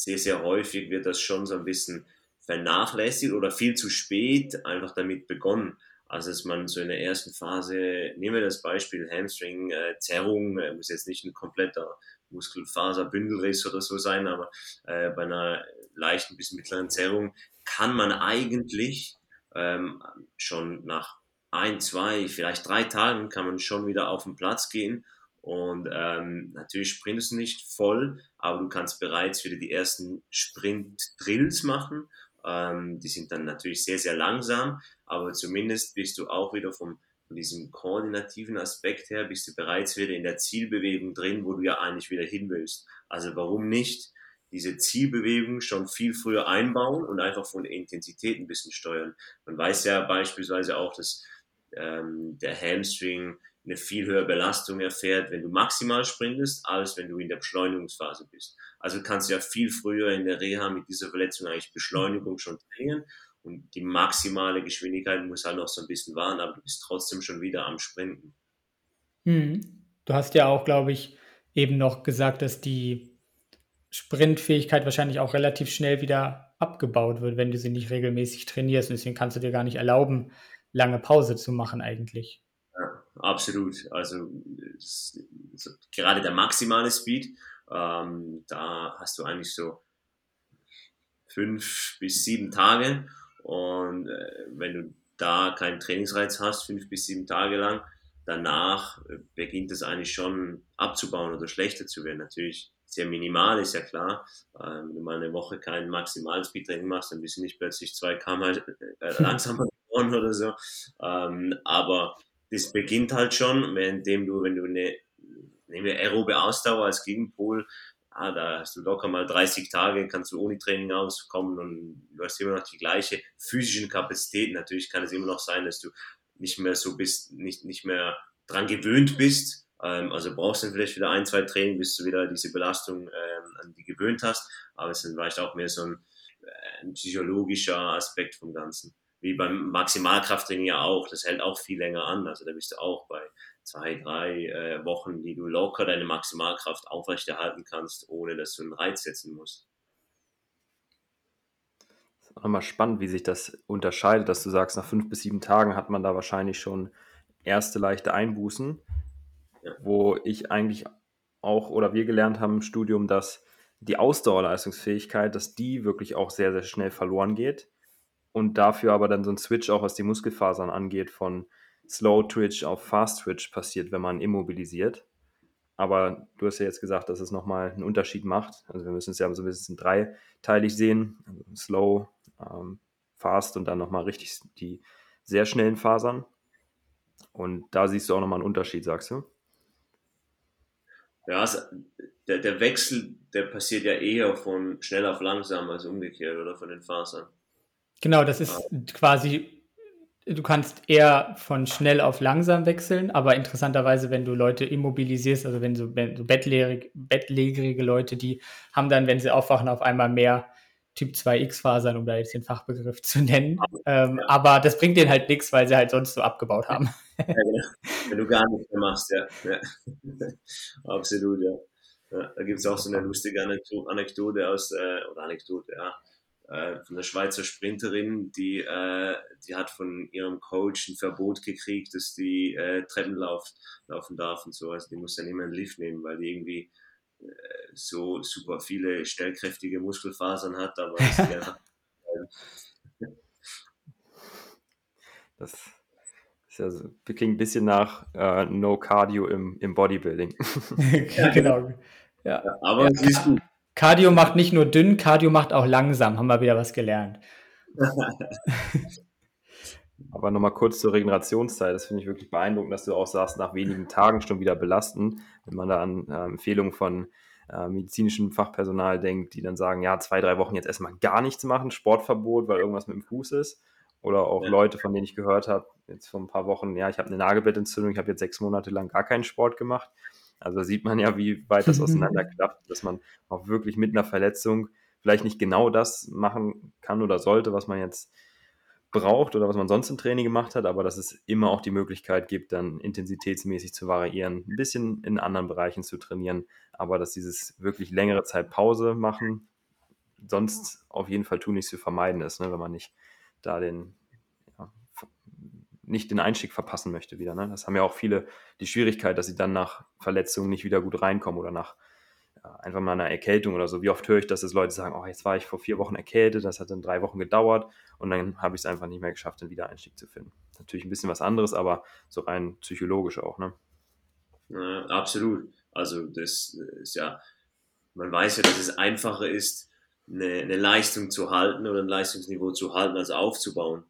sehr, sehr häufig wird das schon so ein bisschen vernachlässigt oder viel zu spät einfach damit begonnen. Also dass man so in der ersten Phase, nehmen wir das Beispiel Hamstring, äh, Zerrung, äh, muss jetzt nicht ein kompletter Muskelfaserbündelriss oder so sein, aber äh, bei einer leichten bis mittleren Zerrung kann man eigentlich ähm, schon nach ein, zwei, vielleicht drei Tagen kann man schon wieder auf den Platz gehen und ähm, natürlich sprintest du nicht voll, aber du kannst bereits wieder die ersten Sprint-Drills machen ähm, die sind dann natürlich sehr, sehr langsam, aber zumindest bist du auch wieder vom, von diesem koordinativen Aspekt her, bist du bereits wieder in der Zielbewegung drin, wo du ja eigentlich wieder hin willst. Also warum nicht diese Zielbewegung schon viel früher einbauen und einfach von der Intensität ein bisschen steuern. Man weiß ja beispielsweise auch, dass ähm, der Hamstring eine viel höhere Belastung erfährt, wenn du maximal sprintest, als wenn du in der Beschleunigungsphase bist. Also kannst du ja viel früher in der Reha mit dieser Verletzung eigentlich Beschleunigung schon trainieren und die maximale Geschwindigkeit muss halt noch so ein bisschen warten, aber du bist trotzdem schon wieder am Sprinten. Hm. Du hast ja auch, glaube ich, eben noch gesagt, dass die Sprintfähigkeit wahrscheinlich auch relativ schnell wieder abgebaut wird, wenn du sie nicht regelmäßig trainierst. Und deswegen kannst du dir gar nicht erlauben, lange Pause zu machen eigentlich. Absolut. Also gerade der maximale Speed ähm, da hast du eigentlich so fünf bis sieben Tage und äh, wenn du da keinen Trainingsreiz hast, fünf bis sieben Tage lang, danach äh, beginnt es eigentlich schon abzubauen oder schlechter zu werden. Natürlich sehr minimal, ist ja klar. Ähm, wenn du mal eine Woche kein Maximalspeed-Training machst, dann bist du nicht plötzlich zwei km äh, langsamer [laughs] geworden oder so. Ähm, aber das beginnt halt schon, währenddem du, wenn du eine nehmen wir aerobe Ausdauer als Gegenpol, ah, da hast du locker mal 30 Tage, kannst du ohne Training auskommen und du hast immer noch die gleiche physische Kapazität. Natürlich kann es immer noch sein, dass du nicht mehr so bist, nicht, nicht mehr dran gewöhnt bist. Ähm, also brauchst du vielleicht wieder ein, zwei Training, bis du wieder diese Belastung ähm, an die gewöhnt hast. Aber es ist vielleicht auch mehr so ein, äh, ein psychologischer Aspekt vom Ganzen. Wie beim Maximalkrafttraining ja auch. Das hält auch viel länger an. Also da bist du auch bei zwei, drei äh, Wochen, die du locker deine Maximalkraft aufrechterhalten kannst, ohne dass du einen Reiz setzen musst. Das ist auch nochmal spannend, wie sich das unterscheidet, dass du sagst, nach fünf bis sieben Tagen hat man da wahrscheinlich schon erste leichte Einbußen, ja. wo ich eigentlich auch oder wir gelernt haben im Studium, dass die Ausdauerleistungsfähigkeit, dass die wirklich auch sehr, sehr schnell verloren geht und dafür aber dann so ein Switch auch was die Muskelfasern angeht von Slow Twitch auf Fast Twitch passiert, wenn man immobilisiert. Aber du hast ja jetzt gesagt, dass es nochmal einen Unterschied macht. Also wir müssen es ja so ein bisschen dreiteilig sehen. Also slow, ähm, Fast und dann nochmal richtig die sehr schnellen Fasern. Und da siehst du auch nochmal einen Unterschied, sagst du? ja, also der, der Wechsel, der passiert ja eher von schnell auf langsam als umgekehrt oder von den Fasern. Genau, das ist quasi, du kannst eher von schnell auf langsam wechseln, aber interessanterweise, wenn du Leute immobilisierst, also wenn so, wenn so bettlägerig, bettlägerige Leute, die haben dann, wenn sie aufwachen, auf einmal mehr Typ 2X-Fasern, um da jetzt den Fachbegriff zu nennen. Ähm, ja. Aber das bringt denen halt nichts, weil sie halt sonst so abgebaut haben. Ja, genau. Wenn du gar nichts mehr machst, ja. ja. [laughs] Absolut, ja. ja da gibt es auch so eine lustige Anekdote aus, äh, oder Anekdote, ja, äh, von der Schweizer Sprinterin, die, äh, die hat von ihrem Coach ein Verbot gekriegt, dass die äh, Treppen lauf, laufen darf und so. Also die muss dann immer einen Lift nehmen, weil die irgendwie so super viele schnellkräftige Muskelfasern hat, aber [laughs] das ist einfach. das ist ja so, klingt ein bisschen nach äh, No Cardio im, im Bodybuilding. [laughs] [laughs] genau. Ja. ja aber ja, siehst du. Cardio macht nicht nur dünn, Cardio macht auch langsam, haben wir wieder was gelernt. [laughs] Aber nochmal kurz zur Regenerationszeit. Das finde ich wirklich beeindruckend, dass du auch sagst, nach wenigen Tagen schon wieder belasten. Wenn man da an äh, Empfehlungen von äh, medizinischem Fachpersonal denkt, die dann sagen, ja, zwei, drei Wochen jetzt erstmal gar nichts machen, Sportverbot, weil irgendwas mit dem Fuß ist. Oder auch ja. Leute, von denen ich gehört habe, jetzt vor ein paar Wochen, ja, ich habe eine Nagelbettentzündung, ich habe jetzt sechs Monate lang gar keinen Sport gemacht. Also da sieht man ja, wie weit das [laughs] auseinanderklappt, dass man auch wirklich mit einer Verletzung vielleicht nicht genau das machen kann oder sollte, was man jetzt braucht oder was man sonst im Training gemacht hat, aber dass es immer auch die Möglichkeit gibt, dann intensitätsmäßig zu variieren, ein bisschen in anderen Bereichen zu trainieren, aber dass dieses wirklich längere Zeit Pause machen sonst auf jeden Fall tunlichst zu vermeiden ist, ne, wenn man nicht da den nicht den Einstieg verpassen möchte wieder. Ne? Das haben ja auch viele die Schwierigkeit, dass sie dann nach Verletzungen nicht wieder gut reinkommen oder nach einfach mal eine Erkältung oder so. Wie oft höre ich, dass es Leute sagen, oh, jetzt war ich vor vier Wochen erkältet, das hat dann drei Wochen gedauert und dann habe ich es einfach nicht mehr geschafft, den Wiedereinstieg zu finden. Natürlich ein bisschen was anderes, aber so rein psychologisch auch, ne? Ja, absolut. Also das ist ja, man weiß ja, dass es einfacher ist, eine, eine Leistung zu halten oder ein Leistungsniveau zu halten, als aufzubauen.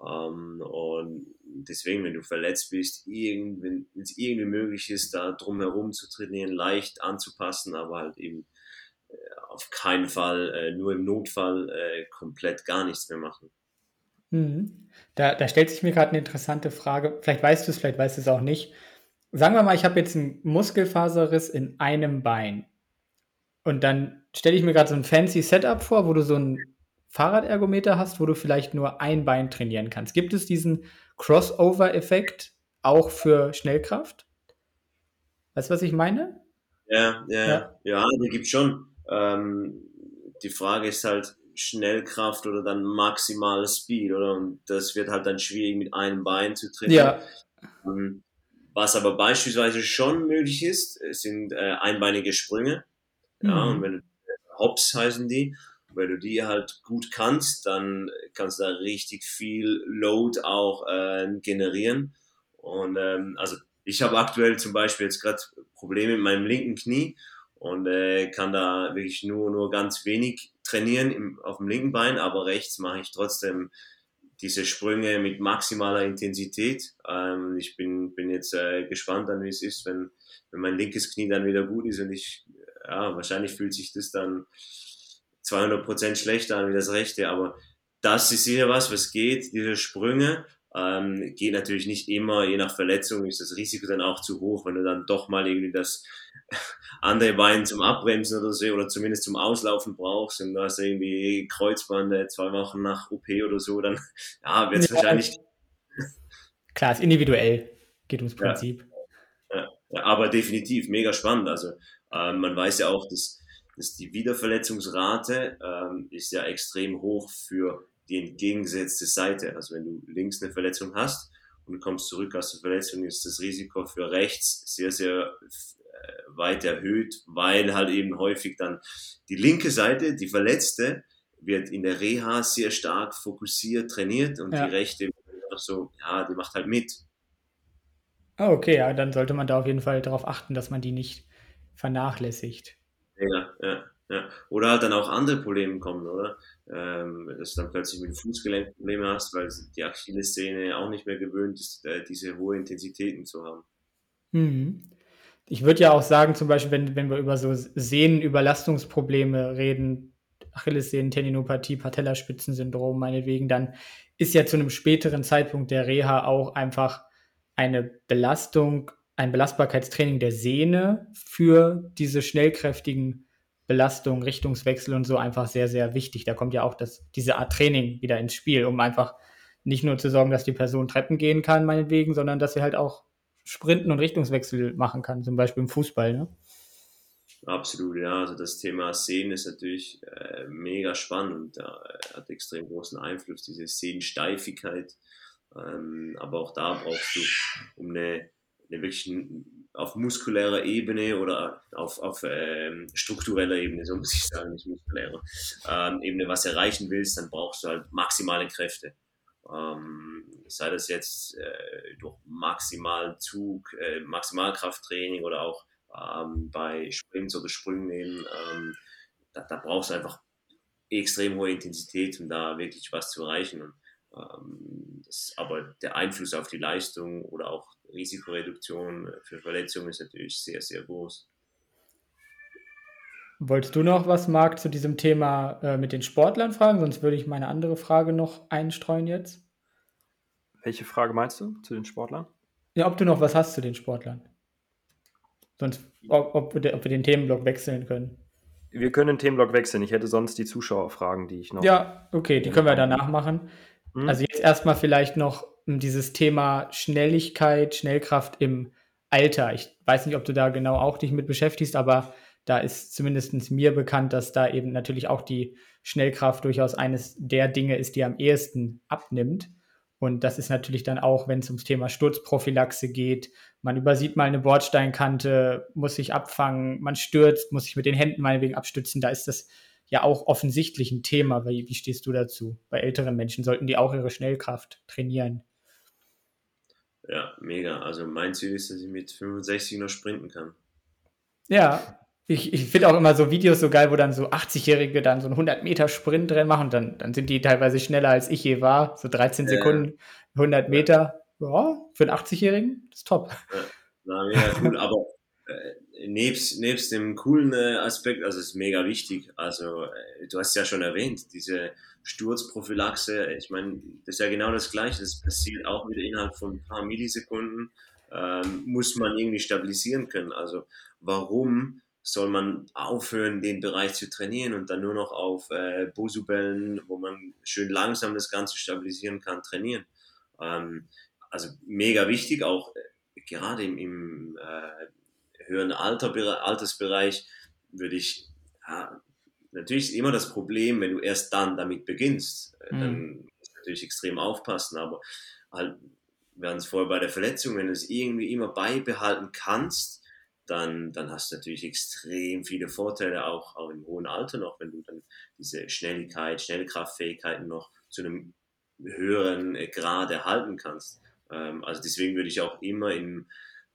Ähm, und deswegen, wenn du verletzt bist, wenn es irgendwie möglich ist, da drumherum zu trainieren, leicht anzupassen, aber halt eben äh, auf keinen Fall äh, nur im Notfall äh, komplett gar nichts mehr machen. Mhm. Da, da stellt sich mir gerade eine interessante Frage. Vielleicht weißt du es, vielleicht weißt du es auch nicht. Sagen wir mal, ich habe jetzt einen Muskelfaserriss in einem Bein. Und dann stelle ich mir gerade so ein fancy Setup vor, wo du so ein Fahrradergometer hast, wo du vielleicht nur ein Bein trainieren kannst. Gibt es diesen Crossover-Effekt auch für Schnellkraft? Weißt du, was ich meine? Ja, ja, ja, ja die gibt schon. Ähm, die Frage ist halt Schnellkraft oder dann maximale Speed, oder? Und das wird halt dann schwierig mit einem Bein zu trainieren. Ja. Ähm, was aber beispielsweise schon möglich ist, sind äh, einbeinige Sprünge. Ja, mhm. und wenn Hops heißen die wenn du die halt gut kannst, dann kannst du da richtig viel Load auch äh, generieren. Und ähm, also ich habe aktuell zum Beispiel jetzt gerade Probleme mit meinem linken Knie und äh, kann da wirklich nur, nur ganz wenig trainieren im, auf dem linken Bein, aber rechts mache ich trotzdem diese Sprünge mit maximaler Intensität. Ähm, ich bin, bin jetzt äh, gespannt an, wie es ist, wenn, wenn mein linkes Knie dann wieder gut ist und ich, ja, wahrscheinlich fühlt sich das dann 200 Prozent schlechter an wie das rechte, aber das ist sicher was, was geht, diese Sprünge. Ähm, geht natürlich nicht immer, je nach Verletzung ist das Risiko dann auch zu hoch, wenn du dann doch mal irgendwie das [laughs] andere Bein zum Abbremsen oder so oder zumindest zum Auslaufen brauchst und du hast irgendwie Kreuzband äh, zwei Wochen nach OP oder so, dann [laughs] ja, wird es ja, wahrscheinlich. [laughs] Klar, ist individuell, geht ums Prinzip. Ja, ja, aber definitiv mega spannend. Also ähm, man weiß ja auch, dass dass die Wiederverletzungsrate ähm, ist ja extrem hoch für die entgegengesetzte Seite. Also wenn du links eine Verletzung hast und du kommst zurück aus der Verletzung, ist das Risiko für rechts sehr, sehr äh, weit erhöht, weil halt eben häufig dann die linke Seite, die Verletzte, wird in der Reha sehr stark fokussiert, trainiert und ja. die rechte so, ja, die macht halt mit. Oh, okay, ja, dann sollte man da auf jeden Fall darauf achten, dass man die nicht vernachlässigt. Ja, ja, ja. Oder halt dann auch andere Probleme kommen, oder? Ähm, dass du dann plötzlich mit Fußgelenkprobleme hast, weil die Achillessehne auch nicht mehr gewöhnt ist, äh, diese hohe Intensitäten zu haben. Mhm. ich würde ja auch sagen, zum Beispiel, wenn, wenn wir über so Sehnenüberlastungsprobleme reden, Achillessehnen, Tendinopathie, Patellaspitzensyndrom meinetwegen, dann ist ja zu einem späteren Zeitpunkt der Reha auch einfach eine Belastung, ein Belastbarkeitstraining der Sehne für diese schnellkräftigen Belastungen, Richtungswechsel und so einfach sehr, sehr wichtig. Da kommt ja auch das, diese Art Training wieder ins Spiel, um einfach nicht nur zu sorgen, dass die Person Treppen gehen kann, meinetwegen, sondern dass sie halt auch Sprinten und Richtungswechsel machen kann, zum Beispiel im Fußball. Ne? Absolut, ja. Also das Thema Sehen ist natürlich äh, mega spannend und äh, hat extrem großen Einfluss, diese Sehensteifigkeit. Ähm, aber auch da brauchst du, um eine, eine wirklich auf muskulärer Ebene oder auf, auf ähm, struktureller Ebene, so muss ich sagen, nicht muskulärer ähm, Ebene was erreichen willst, dann brauchst du halt maximale Kräfte. Ähm, sei das jetzt äh, durch Maximalzug, äh, Maximalkrafttraining oder auch ähm, bei Sprints oder Sprüngen ähm, da, da, brauchst du einfach extrem hohe Intensität, um da wirklich was zu erreichen. Und, ähm, das, aber der Einfluss auf die Leistung oder auch Risikoreduktion für Verletzungen ist natürlich sehr, sehr groß. Wolltest du noch was, Marc, zu diesem Thema äh, mit den Sportlern fragen? Sonst würde ich meine andere Frage noch einstreuen jetzt. Welche Frage meinst du zu den Sportlern? Ja, ob du noch was hast zu den Sportlern. Sonst, ob, ob, wir, ob wir den Themenblock wechseln können. Wir können den Themenblock wechseln. Ich hätte sonst die Zuschauerfragen, die ich noch. Ja, okay, die können wir danach machen. Hm? Also jetzt erstmal vielleicht noch dieses Thema Schnelligkeit, Schnellkraft im Alter. Ich weiß nicht, ob du da genau auch dich mit beschäftigst, aber da ist zumindest mir bekannt, dass da eben natürlich auch die Schnellkraft durchaus eines der Dinge ist, die am ehesten abnimmt. Und das ist natürlich dann auch, wenn es ums Thema Sturzprophylaxe geht. Man übersieht mal eine Bordsteinkante, muss sich abfangen, man stürzt, muss sich mit den Händen meinetwegen abstützen. Da ist das ja auch offensichtlich ein Thema. Wie, wie stehst du dazu? Bei älteren Menschen sollten die auch ihre Schnellkraft trainieren. Ja, mega. Also mein Ziel ist, dass ich mit 65 noch sprinten kann. Ja, ich, ich finde auch immer so Videos so geil, wo dann so 80-Jährige dann so einen 100-Meter-Sprint drin machen. Dann, dann sind die teilweise schneller als ich je war. So 13 Sekunden, 100 Meter. Ja, für einen 80-Jährigen, das ist top. Ja, na, mega cool. [laughs] Aber äh, nebst, nebst dem coolen äh, Aspekt, also es ist mega wichtig. Also äh, du hast ja schon erwähnt, diese Sturzprophylaxe. Ich meine, das ist ja genau das Gleiche. Das passiert auch wieder innerhalb von ein paar Millisekunden. Ähm, muss man irgendwie stabilisieren können. Also warum soll man aufhören, den Bereich zu trainieren und dann nur noch auf äh, Bosubellen, wo man schön langsam das Ganze stabilisieren kann, trainieren. Ähm, also mega wichtig, auch äh, gerade im, im äh, höheren Alter, Altersbereich würde ich, ja, natürlich ist immer das Problem, wenn du erst dann damit beginnst, äh, mhm. dann musst du natürlich extrem aufpassen, aber halt, wir hatten es vorher bei der Verletzung, wenn du es irgendwie immer beibehalten kannst, dann, dann hast du natürlich extrem viele Vorteile, auch, auch im hohen Alter noch, wenn du dann diese Schnelligkeit, Schnellkraftfähigkeiten noch zu einem höheren Grad erhalten kannst. Ähm, also deswegen würde ich auch immer im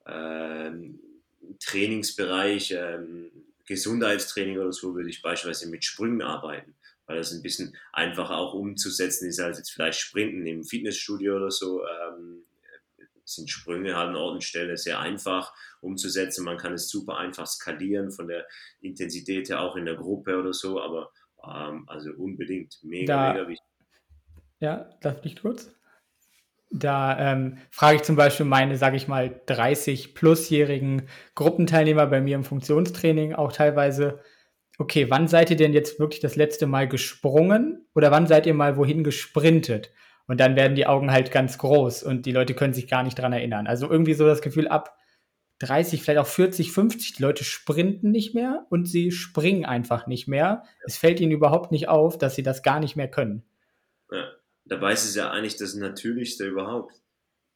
ähm, Trainingsbereich, ähm, Gesundheitstraining oder so, würde ich beispielsweise mit Sprüngen arbeiten, weil das ein bisschen einfacher auch umzusetzen ist als jetzt vielleicht Sprinten im Fitnessstudio oder so. Ähm, sind Sprünge halt an Ort und Stelle sehr einfach umzusetzen. Man kann es super einfach skalieren von der Intensität her, auch in der Gruppe oder so, aber ähm, also unbedingt mega, da, mega wichtig. Ja, darf ich kurz? Da ähm, frage ich zum Beispiel meine, sage ich mal, 30-plus-jährigen Gruppenteilnehmer bei mir im Funktionstraining auch teilweise, okay, wann seid ihr denn jetzt wirklich das letzte Mal gesprungen oder wann seid ihr mal wohin gesprintet? Und dann werden die Augen halt ganz groß und die Leute können sich gar nicht dran erinnern. Also irgendwie so das Gefühl ab 30, vielleicht auch 40, 50, die Leute sprinten nicht mehr und sie springen einfach nicht mehr. Es fällt ihnen überhaupt nicht auf, dass sie das gar nicht mehr können. Ja, dabei ist es ja eigentlich das Natürlichste überhaupt.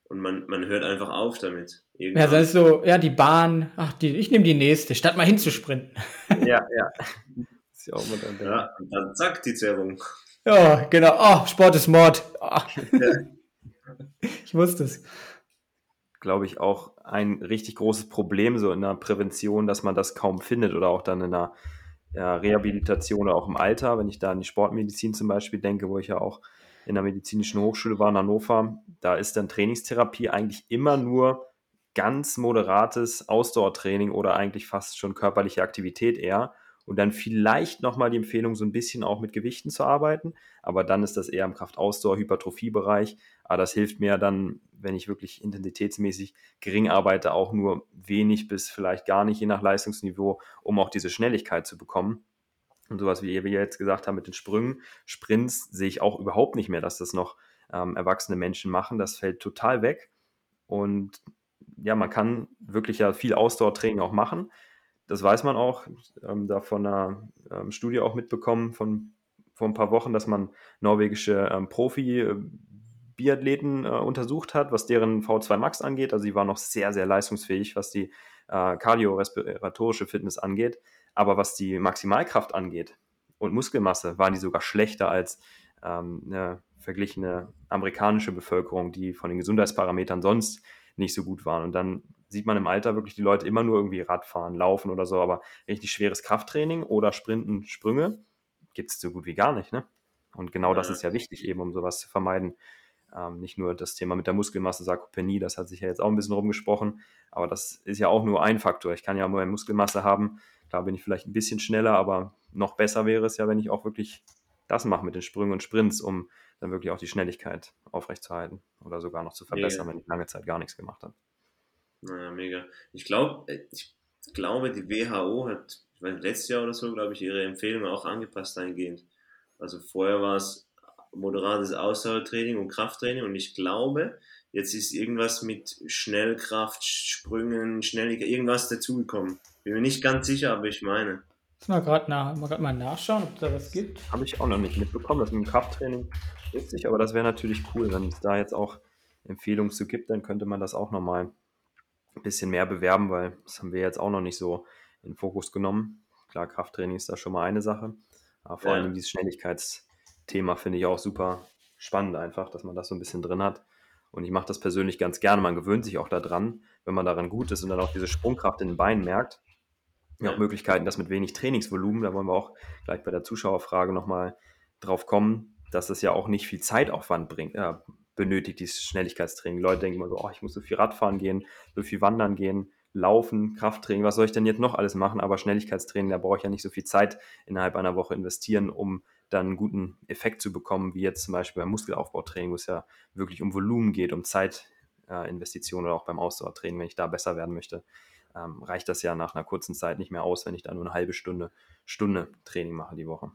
Und man, man hört einfach auf damit. Irgendwann. Ja, das ist so, ja, die Bahn, ach, die, ich nehme die nächste, statt mal hinzusprinten. [laughs] Ja, ja. [laughs] ist ja, auch mal dann ja, und dann zack, die Zerrung. Ja, genau. Oh, Sport ist Mord. Oh. [laughs] ich wusste es. Glaube ich auch ein richtig großes Problem so in der Prävention, dass man das kaum findet oder auch dann in der ja, Rehabilitation oder auch im Alter, wenn ich da an die Sportmedizin zum Beispiel denke, wo ich ja auch in der medizinischen Hochschule war in Hannover, da ist dann Trainingstherapie eigentlich immer nur ganz moderates Ausdauertraining oder eigentlich fast schon körperliche Aktivität eher. Und dann vielleicht nochmal die Empfehlung, so ein bisschen auch mit Gewichten zu arbeiten. Aber dann ist das eher im Kraft-Ausdauer-Hypertrophie-Bereich. Aber das hilft mir dann, wenn ich wirklich intensitätsmäßig gering arbeite, auch nur wenig bis vielleicht gar nicht, je nach Leistungsniveau, um auch diese Schnelligkeit zu bekommen. Und sowas, wie wir jetzt gesagt haben mit den Sprüngen, Sprints sehe ich auch überhaupt nicht mehr, dass das noch ähm, erwachsene Menschen machen. Das fällt total weg. Und ja, man kann wirklich ja viel Ausdauertraining auch machen. Das weiß man auch, ähm, da von einer ähm, Studie auch mitbekommen von vor ein paar Wochen, dass man norwegische ähm, Profi-Biathleten äh, untersucht hat, was deren V2 Max angeht. Also sie waren noch sehr, sehr leistungsfähig, was die äh, kardiorespiratorische Fitness angeht. Aber was die Maximalkraft angeht und Muskelmasse, waren die sogar schlechter als ähm, eine verglichene amerikanische Bevölkerung, die von den Gesundheitsparametern sonst nicht so gut waren. Und dann sieht man im Alter wirklich die Leute immer nur irgendwie Radfahren, Laufen oder so, aber richtig schweres Krafttraining oder Sprinten, Sprünge gibt es so gut wie gar nicht. Ne? Und genau das ist ja wichtig, eben um sowas zu vermeiden. Ähm, nicht nur das Thema mit der Muskelmasse, Sarkopenie, das hat sich ja jetzt auch ein bisschen rumgesprochen, aber das ist ja auch nur ein Faktor. Ich kann ja mehr Muskelmasse haben, klar bin ich vielleicht ein bisschen schneller, aber noch besser wäre es ja, wenn ich auch wirklich das mache mit den Sprüngen und Sprints, um dann wirklich auch die Schnelligkeit aufrechtzuerhalten oder sogar noch zu verbessern, mega. wenn ich lange Zeit gar nichts gemacht habe. Naja, mega. Ich glaube, äh, ich glaube, die WHO hat, letztes Jahr oder so, glaube ich, ihre Empfehlungen auch angepasst eingehend. Also vorher war es moderates Ausdauertraining und Krafttraining und ich glaube, jetzt ist irgendwas mit Schnellkraft, Sprüngen, Schnelligkeit, irgendwas dazugekommen. Bin mir nicht ganz sicher, aber ich meine. Lass mal gerade nach, mal, nachschauen, ob es da was gibt. Habe ich auch noch nicht mitbekommen. Das mit dem Krafttraining witzig, aber das wäre natürlich cool, wenn es da jetzt auch Empfehlungen zu gibt, dann könnte man das auch nochmal ein bisschen mehr bewerben, weil das haben wir jetzt auch noch nicht so in den Fokus genommen. Klar, Krafttraining ist da schon mal eine Sache, aber vor ja. allem dieses Schnelligkeitsthema finde ich auch super spannend einfach, dass man das so ein bisschen drin hat. Und ich mache das persönlich ganz gerne. Man gewöhnt sich auch daran, wenn man daran gut ist und dann auch diese Sprungkraft in den Beinen merkt. Ja, auch Möglichkeiten, das mit wenig Trainingsvolumen, da wollen wir auch gleich bei der Zuschauerfrage nochmal drauf kommen, dass es ja auch nicht viel Zeitaufwand bringt, äh, benötigt, dieses Schnelligkeitstraining. Leute denken immer so, oh, ich muss so viel Radfahren gehen, so viel Wandern gehen, Laufen, Krafttraining, was soll ich denn jetzt noch alles machen? Aber Schnelligkeitstraining, da brauche ich ja nicht so viel Zeit innerhalb einer Woche investieren, um dann einen guten Effekt zu bekommen, wie jetzt zum Beispiel beim Muskelaufbautraining, wo es ja wirklich um Volumen geht, um Zeitinvestitionen äh, oder auch beim Ausdauertraining, wenn ich da besser werden möchte, ähm, reicht das ja nach einer kurzen Zeit nicht mehr aus, wenn ich da nur eine halbe Stunde, Stunde Training mache die Woche.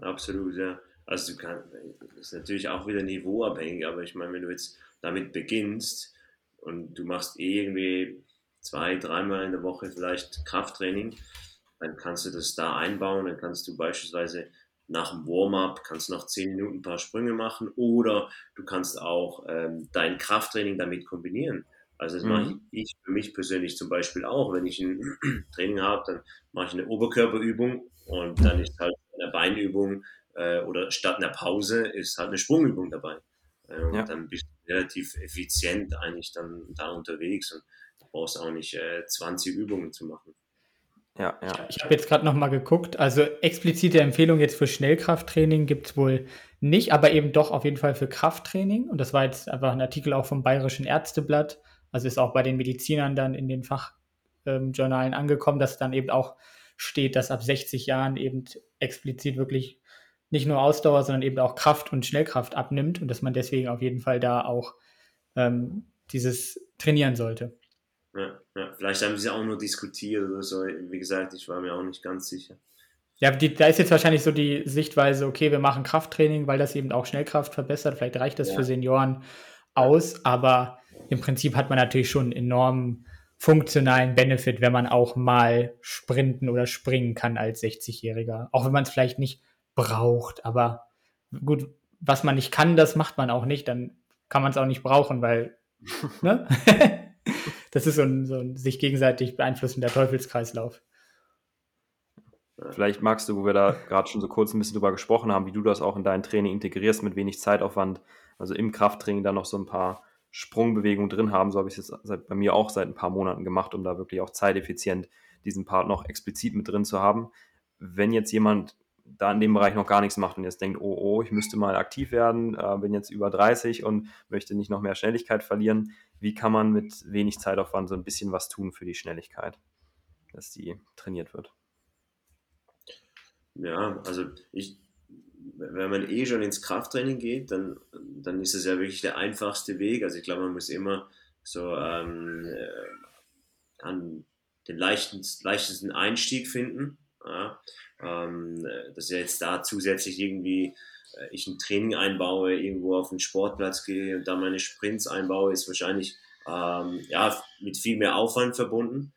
Absolut, ja. Also du kannst, das ist natürlich auch wieder niveauabhängig, aber ich meine, wenn du jetzt damit beginnst und du machst eh irgendwie zwei, dreimal in der Woche vielleicht Krafttraining, dann kannst du das da einbauen, dann kannst du beispielsweise nach dem Warm-up kannst du noch zehn Minuten ein paar Sprünge machen oder du kannst auch ähm, dein Krafttraining damit kombinieren. Also das mhm. mache ich für mich persönlich zum Beispiel auch. Wenn ich ein [clears throat] Training habe, dann mache ich eine Oberkörperübung und dann ist halt einer Beinübung äh, oder statt einer Pause ist halt eine Sprungübung dabei. Äh, und ja. dann bist du relativ effizient eigentlich dann da unterwegs und brauchst auch nicht äh, 20 Übungen zu machen. Ja, ja. Ich habe jetzt gerade nochmal geguckt. Also explizite Empfehlung jetzt für Schnellkrafttraining gibt es wohl nicht, aber eben doch auf jeden Fall für Krafttraining. Und das war jetzt einfach ein Artikel auch vom Bayerischen Ärzteblatt. Also ist auch bei den Medizinern dann in den Fachjournalen ähm, angekommen, dass dann eben auch steht, dass ab 60 Jahren eben explizit wirklich nicht nur Ausdauer, sondern eben auch Kraft und Schnellkraft abnimmt und dass man deswegen auf jeden Fall da auch ähm, dieses trainieren sollte. Ja, ja, vielleicht haben sie auch nur diskutiert oder so. Wie gesagt, ich war mir auch nicht ganz sicher. Ja, die, da ist jetzt wahrscheinlich so die Sichtweise, okay, wir machen Krafttraining, weil das eben auch Schnellkraft verbessert. Vielleicht reicht das ja. für Senioren aus, aber im Prinzip hat man natürlich schon einen enormen funktionalen Benefit, wenn man auch mal sprinten oder springen kann als 60-Jähriger. Auch wenn man es vielleicht nicht braucht, aber gut, was man nicht kann, das macht man auch nicht, dann kann man es auch nicht brauchen, weil ne? [laughs] [laughs] das ist so ein, so ein sich gegenseitig beeinflussender Teufelskreislauf. Vielleicht magst du, wo wir da gerade schon so kurz ein bisschen drüber gesprochen haben, wie du das auch in dein Training integrierst mit wenig Zeitaufwand, also im Krafttraining dann noch so ein paar Sprungbewegung drin haben. So habe ich es seit, bei mir auch seit ein paar Monaten gemacht, um da wirklich auch zeiteffizient diesen Part noch explizit mit drin zu haben. Wenn jetzt jemand da in dem Bereich noch gar nichts macht und jetzt denkt, oh, oh, ich müsste mal aktiv werden, äh, bin jetzt über 30 und möchte nicht noch mehr Schnelligkeit verlieren, wie kann man mit wenig Zeitaufwand so ein bisschen was tun für die Schnelligkeit, dass die trainiert wird. Ja, also ich, wenn man eh schon ins Krafttraining geht, dann, dann ist es ja wirklich der einfachste Weg. Also ich glaube, man muss immer so ähm, äh, an den leichten, leichtesten Einstieg finden. Ja, ähm, dass ja jetzt da zusätzlich irgendwie ich ein Training einbaue, irgendwo auf den Sportplatz gehe und da meine Sprints einbaue, ist wahrscheinlich ähm, ja, mit viel mehr Aufwand verbunden.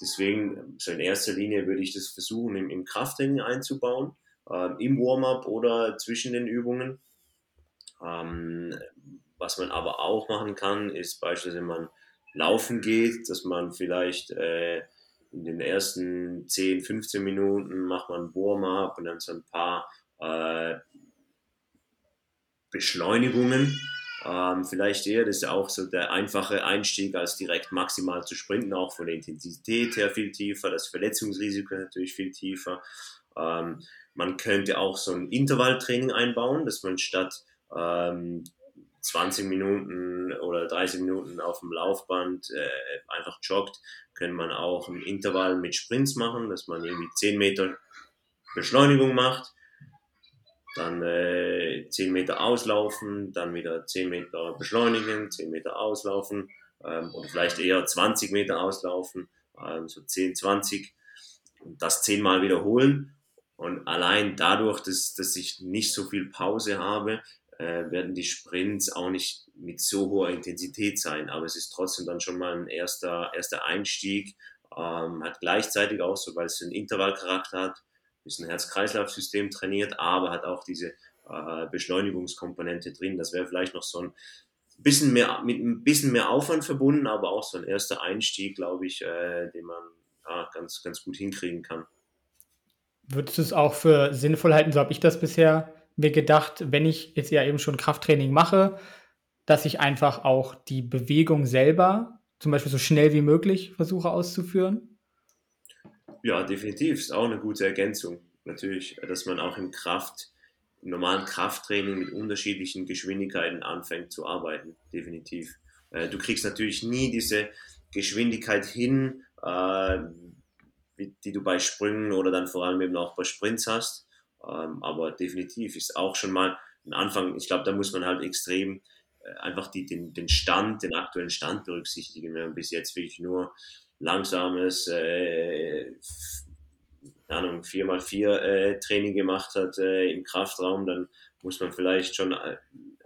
Deswegen, so in erster Linie würde ich das versuchen, im, im Krafttraining einzubauen, äh, im Warm-up oder zwischen den Übungen. Ähm, was man aber auch machen kann, ist beispielsweise, wenn man laufen geht, dass man vielleicht äh, in den ersten 10, 15 Minuten macht man Warm-up und dann so ein paar äh, Beschleunigungen. Ähm, vielleicht eher, das ist auch so der einfache Einstieg, als direkt maximal zu sprinten, auch von der Intensität her viel tiefer, das Verletzungsrisiko natürlich viel tiefer. Ähm, man könnte auch so ein Intervalltraining einbauen, dass man statt ähm, 20 Minuten oder 30 Minuten auf dem Laufband äh, einfach joggt, kann man auch ein Intervall mit Sprints machen, dass man irgendwie 10 Meter Beschleunigung macht, dann äh, 10 Meter auslaufen, dann wieder 10 Meter beschleunigen, 10 Meter auslaufen ähm, oder vielleicht eher 20 Meter auslaufen, ähm, so 10, 20 und das 10 Mal wiederholen. Und allein dadurch, dass, dass ich nicht so viel Pause habe, äh, werden die Sprints auch nicht mit so hoher Intensität sein. Aber es ist trotzdem dann schon mal ein erster, erster Einstieg. Ähm, hat gleichzeitig auch so, weil es einen Intervallcharakter hat, bisschen Herz-Kreislauf-System trainiert, aber hat auch diese äh, Beschleunigungskomponente drin. Das wäre vielleicht noch so ein bisschen mehr, mit ein bisschen mehr Aufwand verbunden, aber auch so ein erster Einstieg, glaube ich, äh, den man ja, ganz, ganz gut hinkriegen kann. Würdest du es auch für sinnvoll halten, so habe ich das bisher mir gedacht, wenn ich jetzt ja eben schon Krafttraining mache, dass ich einfach auch die Bewegung selber zum Beispiel so schnell wie möglich versuche auszuführen? Ja, definitiv. Ist auch eine gute Ergänzung. Natürlich, dass man auch im Kraft, im normalen Krafttraining mit unterschiedlichen Geschwindigkeiten anfängt zu arbeiten. Definitiv. Äh, du kriegst natürlich nie diese Geschwindigkeit hin, äh, die du bei Sprüngen oder dann vor allem eben auch bei Sprints hast. Ähm, aber definitiv ist auch schon mal ein Anfang. Ich glaube, da muss man halt extrem äh, einfach die, den, den Stand, den aktuellen Stand berücksichtigen. Wir haben bis jetzt wirklich nur langsames äh, Ahnung, 4x4 äh, Training gemacht hat äh, im Kraftraum, dann muss man vielleicht schon äh,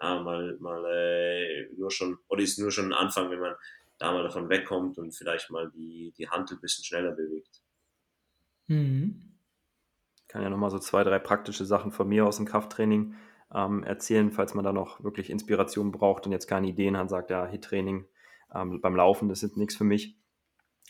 mal, mal äh, nur schon, oder ist nur schon ein Anfang, wenn man da mal davon wegkommt und vielleicht mal die, die Hand ein bisschen schneller bewegt. Mhm. Ich kann ja nochmal so zwei, drei praktische Sachen von mir aus dem Krafttraining ähm, erzählen, falls man da noch wirklich Inspiration braucht und jetzt keine Ideen hat, sagt ja, Hit-Training ähm, beim Laufen, das ist nichts für mich.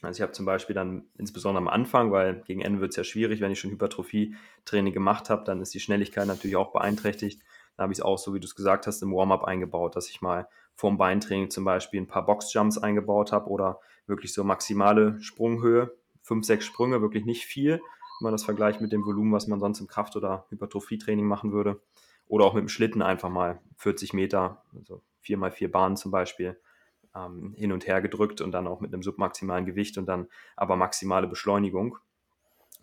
Also ich habe zum Beispiel dann insbesondere am Anfang, weil gegen Ende wird es ja schwierig, wenn ich schon Hypertrophie-Training gemacht habe, dann ist die Schnelligkeit natürlich auch beeinträchtigt. Da habe ich es auch, so wie du es gesagt hast, im Warm-up eingebaut, dass ich mal vorm Beintraining zum Beispiel ein paar Boxjumps eingebaut habe oder wirklich so maximale Sprunghöhe, fünf, sechs Sprünge, wirklich nicht viel, wenn man das vergleicht mit dem Volumen, was man sonst im Kraft- oder Hypertrophie-Training machen würde. Oder auch mit dem Schlitten einfach mal 40 Meter, also vier mal vier Bahnen zum Beispiel, ähm, hin und her gedrückt und dann auch mit einem submaximalen Gewicht und dann aber maximale Beschleunigung.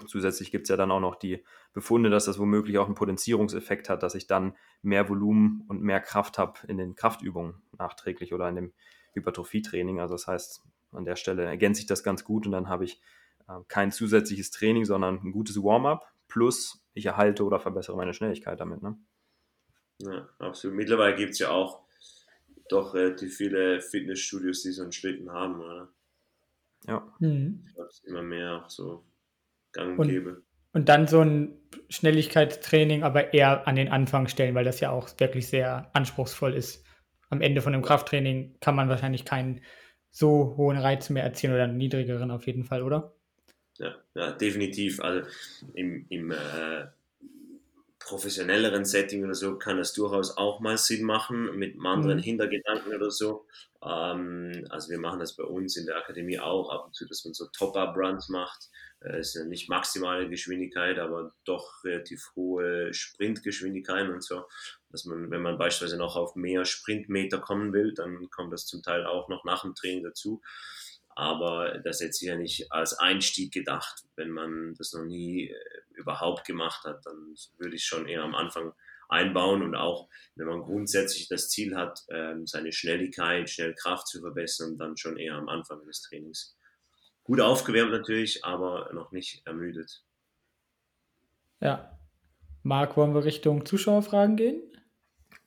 Zusätzlich gibt es ja dann auch noch die Befunde, dass das womöglich auch einen Potenzierungseffekt hat, dass ich dann mehr Volumen und mehr Kraft habe in den Kraftübungen nachträglich oder in dem Hypertrophietraining. Also das heißt, an der Stelle ergänze ich das ganz gut und dann habe ich äh, kein zusätzliches Training, sondern ein gutes Warm-up plus ich erhalte oder verbessere meine Schnelligkeit damit. Ne? Ja, absolut. Mittlerweile gibt es ja auch doch relativ viele Fitnessstudios, die so einen Schlitten haben, oder? Ja. Mhm. Ich glaube, es ist immer mehr auch so gang und, gäbe. Und dann so ein Schnelligkeitstraining, aber eher an den Anfang stellen, weil das ja auch wirklich sehr anspruchsvoll ist. Am Ende von einem Krafttraining kann man wahrscheinlich keinen so hohen Reiz mehr erzielen oder einen niedrigeren auf jeden Fall, oder? Ja, ja definitiv. Also im, im äh, professionelleren Setting oder so kann das durchaus auch mal Sinn machen, mit einem anderen mhm. Hintergedanken oder so. Ähm, also wir machen das bei uns in der Akademie auch ab und zu, dass man so Top-Up-Runs macht. Äh, ist ja nicht maximale Geschwindigkeit, aber doch relativ hohe Sprintgeschwindigkeiten und so. dass man, wenn man beispielsweise noch auf mehr Sprintmeter kommen will, dann kommt das zum Teil auch noch nach dem Training dazu. Aber das ist ja nicht als Einstieg gedacht. Wenn man das noch nie äh, überhaupt gemacht hat, dann würde ich schon eher am Anfang einbauen und auch, wenn man grundsätzlich das Ziel hat, ähm, seine Schnelligkeit, Schnellkraft zu verbessern, dann schon eher am Anfang des Trainings. Gut aufgewärmt natürlich, aber noch nicht ermüdet. Ja. Marc, wollen wir Richtung Zuschauerfragen gehen?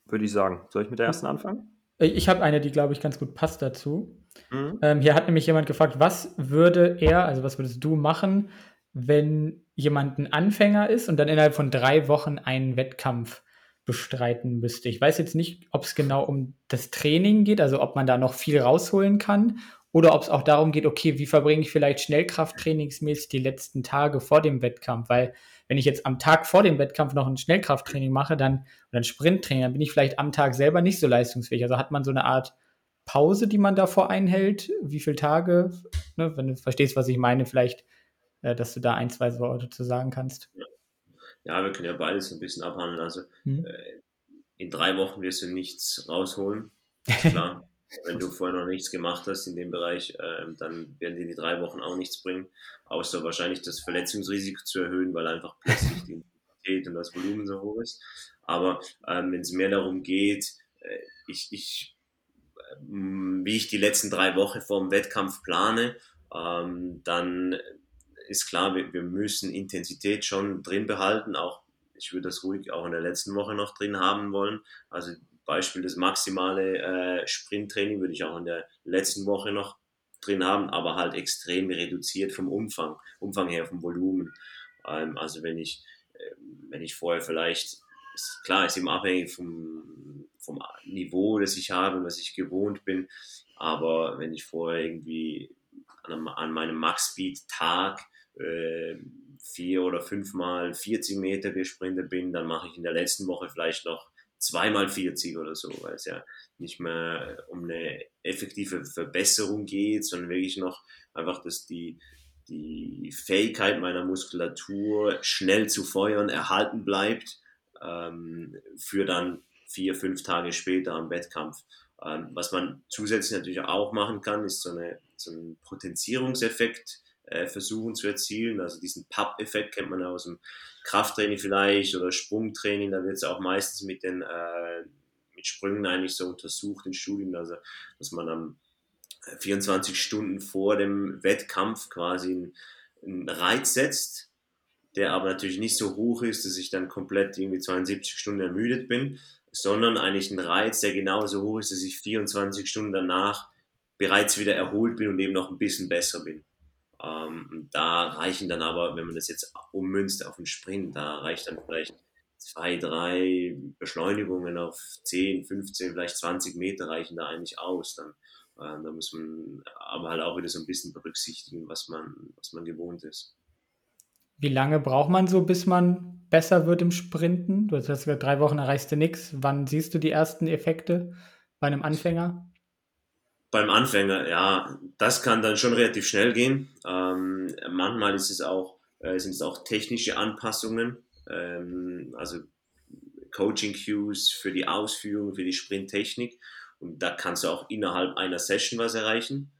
Würde ich sagen. Soll ich mit der ersten anfangen? Ich habe eine, die, glaube ich, ganz gut passt dazu. Mhm. Ähm, hier hat nämlich jemand gefragt, was würde er, also was würdest du machen, wenn jemand ein Anfänger ist und dann innerhalb von drei Wochen einen Wettkampf bestreiten müsste. Ich weiß jetzt nicht, ob es genau um das Training geht, also ob man da noch viel rausholen kann oder ob es auch darum geht, okay, wie verbringe ich vielleicht Schnellkrafttrainingsmäßig die letzten Tage vor dem Wettkampf, weil wenn ich jetzt am Tag vor dem Wettkampf noch ein Schnellkrafttraining mache, dann oder ein Sprinttraining, dann bin ich vielleicht am Tag selber nicht so leistungsfähig. Also hat man so eine Art Pause, die man davor einhält, wie viele Tage, ne, wenn du verstehst, was ich meine, vielleicht, äh, dass du da ein, zwei Worte zu sagen kannst. Ja, wir können ja beides ein bisschen abhandeln. Also mhm. äh, in drei Wochen wirst du nichts rausholen. [laughs] Klar. Wenn du vorher noch nichts gemacht hast in dem Bereich, äh, dann werden dir die drei Wochen auch nichts bringen, außer wahrscheinlich das Verletzungsrisiko zu erhöhen, weil einfach plötzlich die Intensität und das Volumen so hoch ist. Aber ähm, wenn es mehr darum geht, äh, ich, ich, äh, wie ich die letzten drei Wochen vor dem Wettkampf plane, ähm, dann ist klar, wir, wir müssen Intensität schon drin behalten, auch ich würde das ruhig auch in der letzten Woche noch drin haben wollen. Also Beispiel das maximale äh, Sprinttraining würde ich auch in der letzten Woche noch drin haben, aber halt extrem reduziert vom Umfang, Umfang her, vom Volumen. Ähm, also wenn ich, äh, wenn ich vorher vielleicht, ist, klar, ist immer abhängig vom, vom Niveau, das ich habe was ich gewohnt bin, aber wenn ich vorher irgendwie an, einem, an meinem Max-Speed-Tag äh, vier oder fünfmal 40 Meter gesprintet bin, dann mache ich in der letzten Woche vielleicht noch zweimal 40 oder so, weil es ja nicht mehr um eine effektive Verbesserung geht, sondern wirklich noch einfach, dass die, die Fähigkeit meiner Muskulatur schnell zu feuern erhalten bleibt ähm, für dann vier, fünf Tage später am Wettkampf. Ähm, was man zusätzlich natürlich auch machen kann, ist so, eine, so ein Potenzierungseffekt äh, versuchen zu erzielen. Also diesen Pub-Effekt kennt man aus dem Krafttraining vielleicht oder Sprungtraining. Da wird es auch meistens mit den äh, mit Sprüngen eigentlich so untersucht in Studien, also dass man am 24 äh, Stunden vor dem Wettkampf quasi einen, einen Reiz setzt, der aber natürlich nicht so hoch ist, dass ich dann komplett irgendwie 72 Stunden ermüdet bin, sondern eigentlich ein Reiz, der genauso hoch ist, dass ich 24 Stunden danach bereits wieder erholt bin und eben noch ein bisschen besser bin. Ähm, da reichen dann aber, wenn man das jetzt ummünzt auf den Sprint, da reicht dann vielleicht zwei, drei Beschleunigungen auf 10, 15, vielleicht 20 Meter reichen da eigentlich aus. Dann, äh, da muss man aber halt auch wieder so ein bisschen berücksichtigen, was man, was man gewohnt ist. Wie lange braucht man so, bis man besser wird im Sprinten? Du hast gesagt, drei Wochen erreichst du nichts. Wann siehst du die ersten Effekte bei einem Anfänger? Beim Anfänger, ja, das kann dann schon relativ schnell gehen. Ähm, manchmal ist es auch, äh, sind es auch technische Anpassungen, ähm, also Coaching Cues für die Ausführung, für die Sprinttechnik. Und da kannst du auch innerhalb einer Session was erreichen.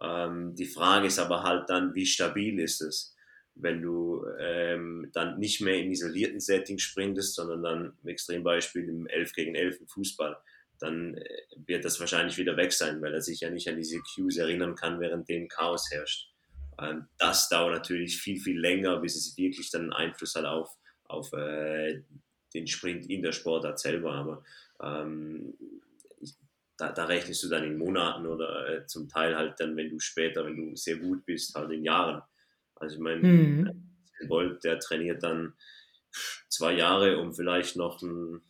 Ähm, die Frage ist aber halt dann, wie stabil ist es? Wenn du ähm, dann nicht mehr im isolierten Setting sprintest, sondern dann im Extrembeispiel im 11 gegen 11 im Fußball dann äh, wird das wahrscheinlich wieder weg sein, weil er sich ja nicht an diese Cues erinnern kann, während dem Chaos herrscht. Ähm, das dauert natürlich viel, viel länger, bis es wirklich dann Einfluss hat auf, auf äh, den Sprint in der Sportart selber. Aber ähm, da, da, rechnest du dann in Monaten oder äh, zum Teil halt dann, wenn du später, wenn du sehr gut bist, halt in Jahren. Also ich meine, mhm. Bolt, der trainiert dann zwei Jahre, um vielleicht noch ein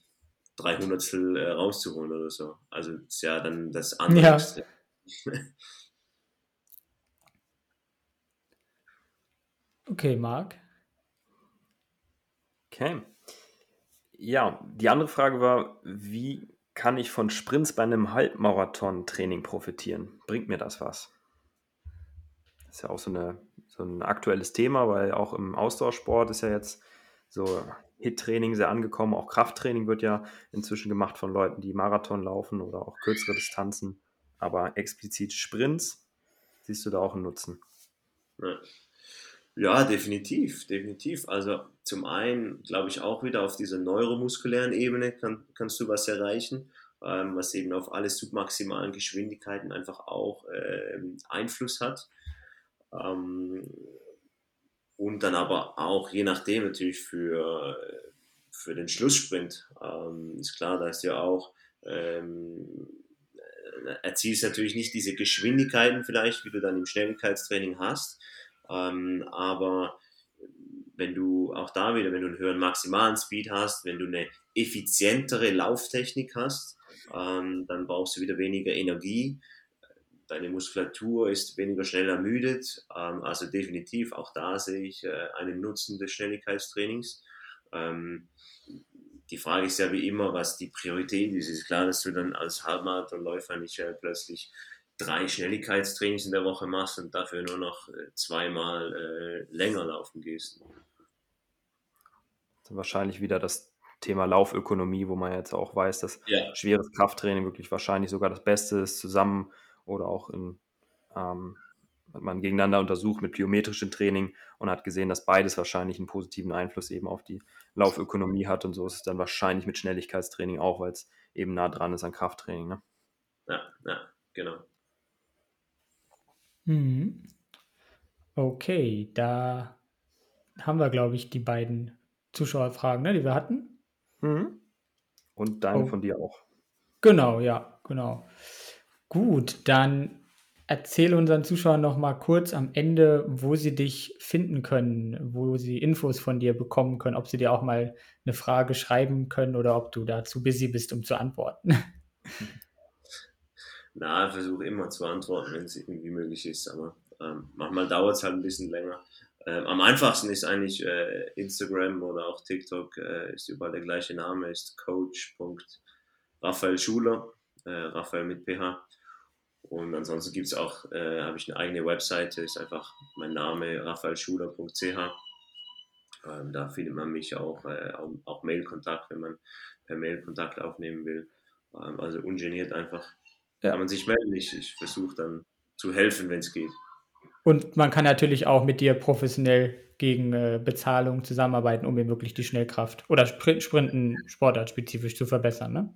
drei Hundertstel äh, rauszuholen oder so. Also ist ja dann das andere. Ja. [laughs] [laughs] okay, Marc. Okay. Ja, die andere Frage war, wie kann ich von Sprints bei einem Halbmarathon-Training profitieren? Bringt mir das was? Das ist ja auch so, eine, so ein aktuelles Thema, weil auch im Ausdauersport ist ja jetzt so HIT-Training sehr angekommen. Auch Krafttraining wird ja inzwischen gemacht von Leuten, die Marathon laufen oder auch kürzere Distanzen. Aber explizit Sprints siehst du da auch einen Nutzen. Ja. Definitiv, definitiv. Also zum einen glaube ich auch wieder auf dieser neuromuskulären Ebene kann, kannst du was erreichen, ähm, was eben auf alle submaximalen Geschwindigkeiten einfach auch äh, Einfluss hat. Ähm, und dann aber auch je nachdem natürlich für, für den Schlusssprint. Ähm, ist klar, da ist ja auch ähm, erzielst natürlich nicht diese Geschwindigkeiten vielleicht, wie du dann im Schnelligkeitstraining hast, ähm, aber wenn du auch da wieder, wenn du einen höheren maximalen Speed hast, wenn du eine effizientere Lauftechnik hast, ähm, dann brauchst du wieder weniger Energie. Deine Muskulatur ist weniger schnell ermüdet. Ähm, also definitiv, auch da sehe ich äh, einen Nutzen des Schnelligkeitstrainings. Ähm, die Frage ist ja wie immer, was die Priorität ist. Es ist klar, dass du dann als Halbmarathonläufer nicht äh, plötzlich drei Schnelligkeitstrainings in der Woche machst und dafür nur noch äh, zweimal äh, länger laufen gehst. Wahrscheinlich wieder das Thema Laufökonomie, wo man jetzt auch weiß, dass ja. schweres Krafttraining wirklich wahrscheinlich sogar das Beste ist, zusammen oder auch in, ähm, hat man gegeneinander untersucht mit biometrischem Training und hat gesehen, dass beides wahrscheinlich einen positiven Einfluss eben auf die Laufökonomie hat und so ist es dann wahrscheinlich mit Schnelligkeitstraining auch, weil es eben nah dran ist an Krafttraining. Ne? Ja, ja, genau. Mhm. Okay, da haben wir, glaube ich, die beiden Zuschauerfragen, ne, die wir hatten. Mhm. Und deine oh. von dir auch. Genau, ja, genau. Gut, dann erzähl unseren Zuschauern noch mal kurz am Ende, wo sie dich finden können, wo sie Infos von dir bekommen können, ob sie dir auch mal eine Frage schreiben können oder ob du da zu busy bist, um zu antworten. [laughs] Na, versuche immer zu antworten, wenn es irgendwie möglich ist, aber ähm, manchmal dauert es halt ein bisschen länger. Ähm, am einfachsten ist eigentlich äh, Instagram oder auch TikTok, äh, ist überall der gleiche Name, ist coach.raphael Schuler, äh, Raphael mit PH. Und ansonsten gibt es auch, äh, habe ich eine eigene Webseite, ist einfach mein Name, raphaelschuler.ch. Ähm, da findet man mich auch, äh, auch, auch Mail-Kontakt, wenn man per Mail Kontakt aufnehmen will. Ähm, also ungeniert einfach ja. kann man sich melden. Ich, ich versuche dann zu helfen, wenn es geht. Und man kann natürlich auch mit dir professionell gegen äh, Bezahlung zusammenarbeiten, um eben wirklich die Schnellkraft oder Sprint, Sprinten sportartspezifisch zu verbessern, ne?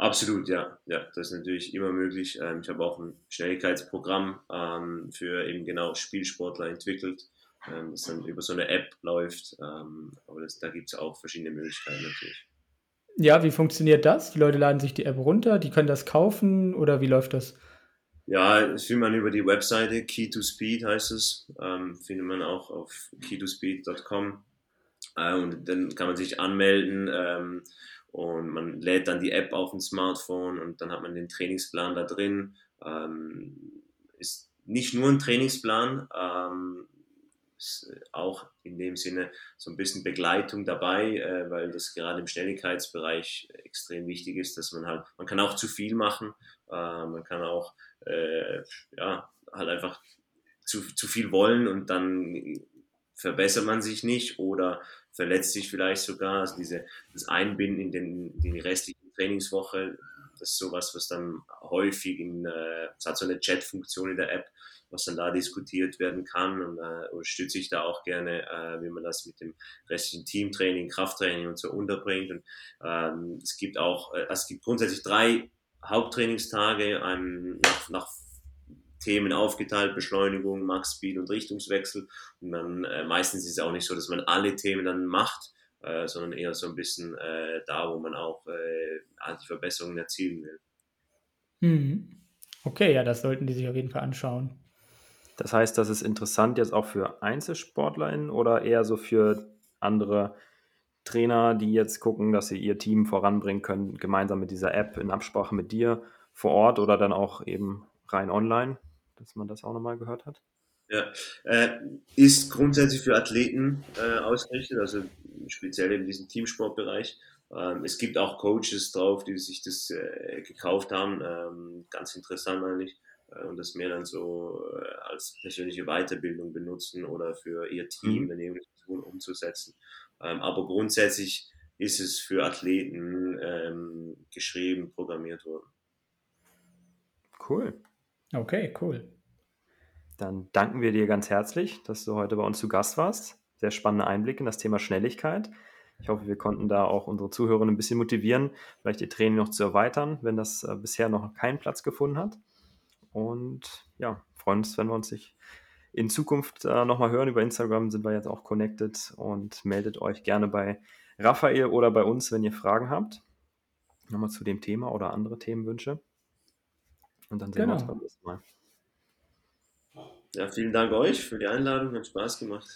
Absolut, ja. Ja, das ist natürlich immer möglich. Ähm, ich habe auch ein Schnelligkeitsprogramm ähm, für eben genau Spielsportler entwickelt, ähm, das dann über so eine App läuft. Aber das, da gibt es auch verschiedene Möglichkeiten natürlich. Ja, wie funktioniert das? Die Leute laden sich die App runter, die können das kaufen oder wie läuft das? Ja, das findet man über die Webseite, Key to Speed heißt es, ähm, findet man auch auf keytospeed.com äh, und dann kann man sich anmelden ähm, und man lädt dann die App auf dem Smartphone und dann hat man den Trainingsplan da drin. Ähm, ist nicht nur ein Trainingsplan, ähm, ist auch in dem Sinne so ein bisschen Begleitung dabei, äh, weil das gerade im Schnelligkeitsbereich extrem wichtig ist, dass man halt, man kann auch zu viel machen, äh, man kann auch äh, ja, halt einfach zu, zu viel wollen und dann verbessert man sich nicht oder verletzt sich vielleicht sogar. Also diese, das Einbinden in, den, in die restliche Trainingswoche, das ist sowas, was dann häufig in, äh, es hat so eine Chat-Funktion in der App, was dann da diskutiert werden kann und äh, unterstütze ich da auch gerne, äh, wie man das mit dem restlichen Teamtraining, Krafttraining und so unterbringt. Und ähm, es gibt auch, äh, es gibt grundsätzlich drei Haupttrainingstage ein, nach, nach Themen aufgeteilt, Beschleunigung, Max Speed und Richtungswechsel. Und dann äh, meistens ist es auch nicht so, dass man alle Themen dann macht, äh, sondern eher so ein bisschen äh, da, wo man auch äh, die Verbesserungen erzielen will. Hm. Okay, ja, das sollten die sich auf jeden Fall anschauen. Das heißt, das ist interessant jetzt auch für EinzelsportlerInnen oder eher so für andere Trainer, die jetzt gucken, dass sie ihr Team voranbringen können, gemeinsam mit dieser App in Absprache mit dir vor Ort oder dann auch eben rein online, dass man das auch nochmal gehört hat? Ja, äh, ist grundsätzlich für Athleten äh, ausgerichtet, also speziell in diesem Teamsportbereich. Ähm, es gibt auch Coaches drauf, die sich das äh, gekauft haben. Ähm, ganz interessant eigentlich. Äh, und das mehr dann so äh, als persönliche Weiterbildung benutzen oder für ihr Team mhm. daneben umzusetzen. Ähm, aber grundsätzlich ist es für Athleten ähm, geschrieben, programmiert worden. Cool. Okay, cool. Dann danken wir dir ganz herzlich, dass du heute bei uns zu Gast warst. Sehr spannende Einblicke in das Thema Schnelligkeit. Ich hoffe, wir konnten da auch unsere Zuhörer ein bisschen motivieren, vielleicht ihr Training noch zu erweitern, wenn das äh, bisher noch keinen Platz gefunden hat. Und ja, freuen uns, wenn wir uns in Zukunft äh, nochmal hören. Über Instagram sind wir jetzt auch connected und meldet euch gerne bei Raphael oder bei uns, wenn ihr Fragen habt. Nochmal zu dem Thema oder andere Themenwünsche. Und dann sehen genau. wir uns genau. beim nächsten Mal. Ja, vielen Dank euch für die Einladung, hat Spaß gemacht.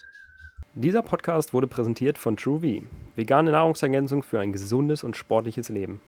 Dieser Podcast wurde präsentiert von TrueV, vegane Nahrungsergänzung für ein gesundes und sportliches Leben.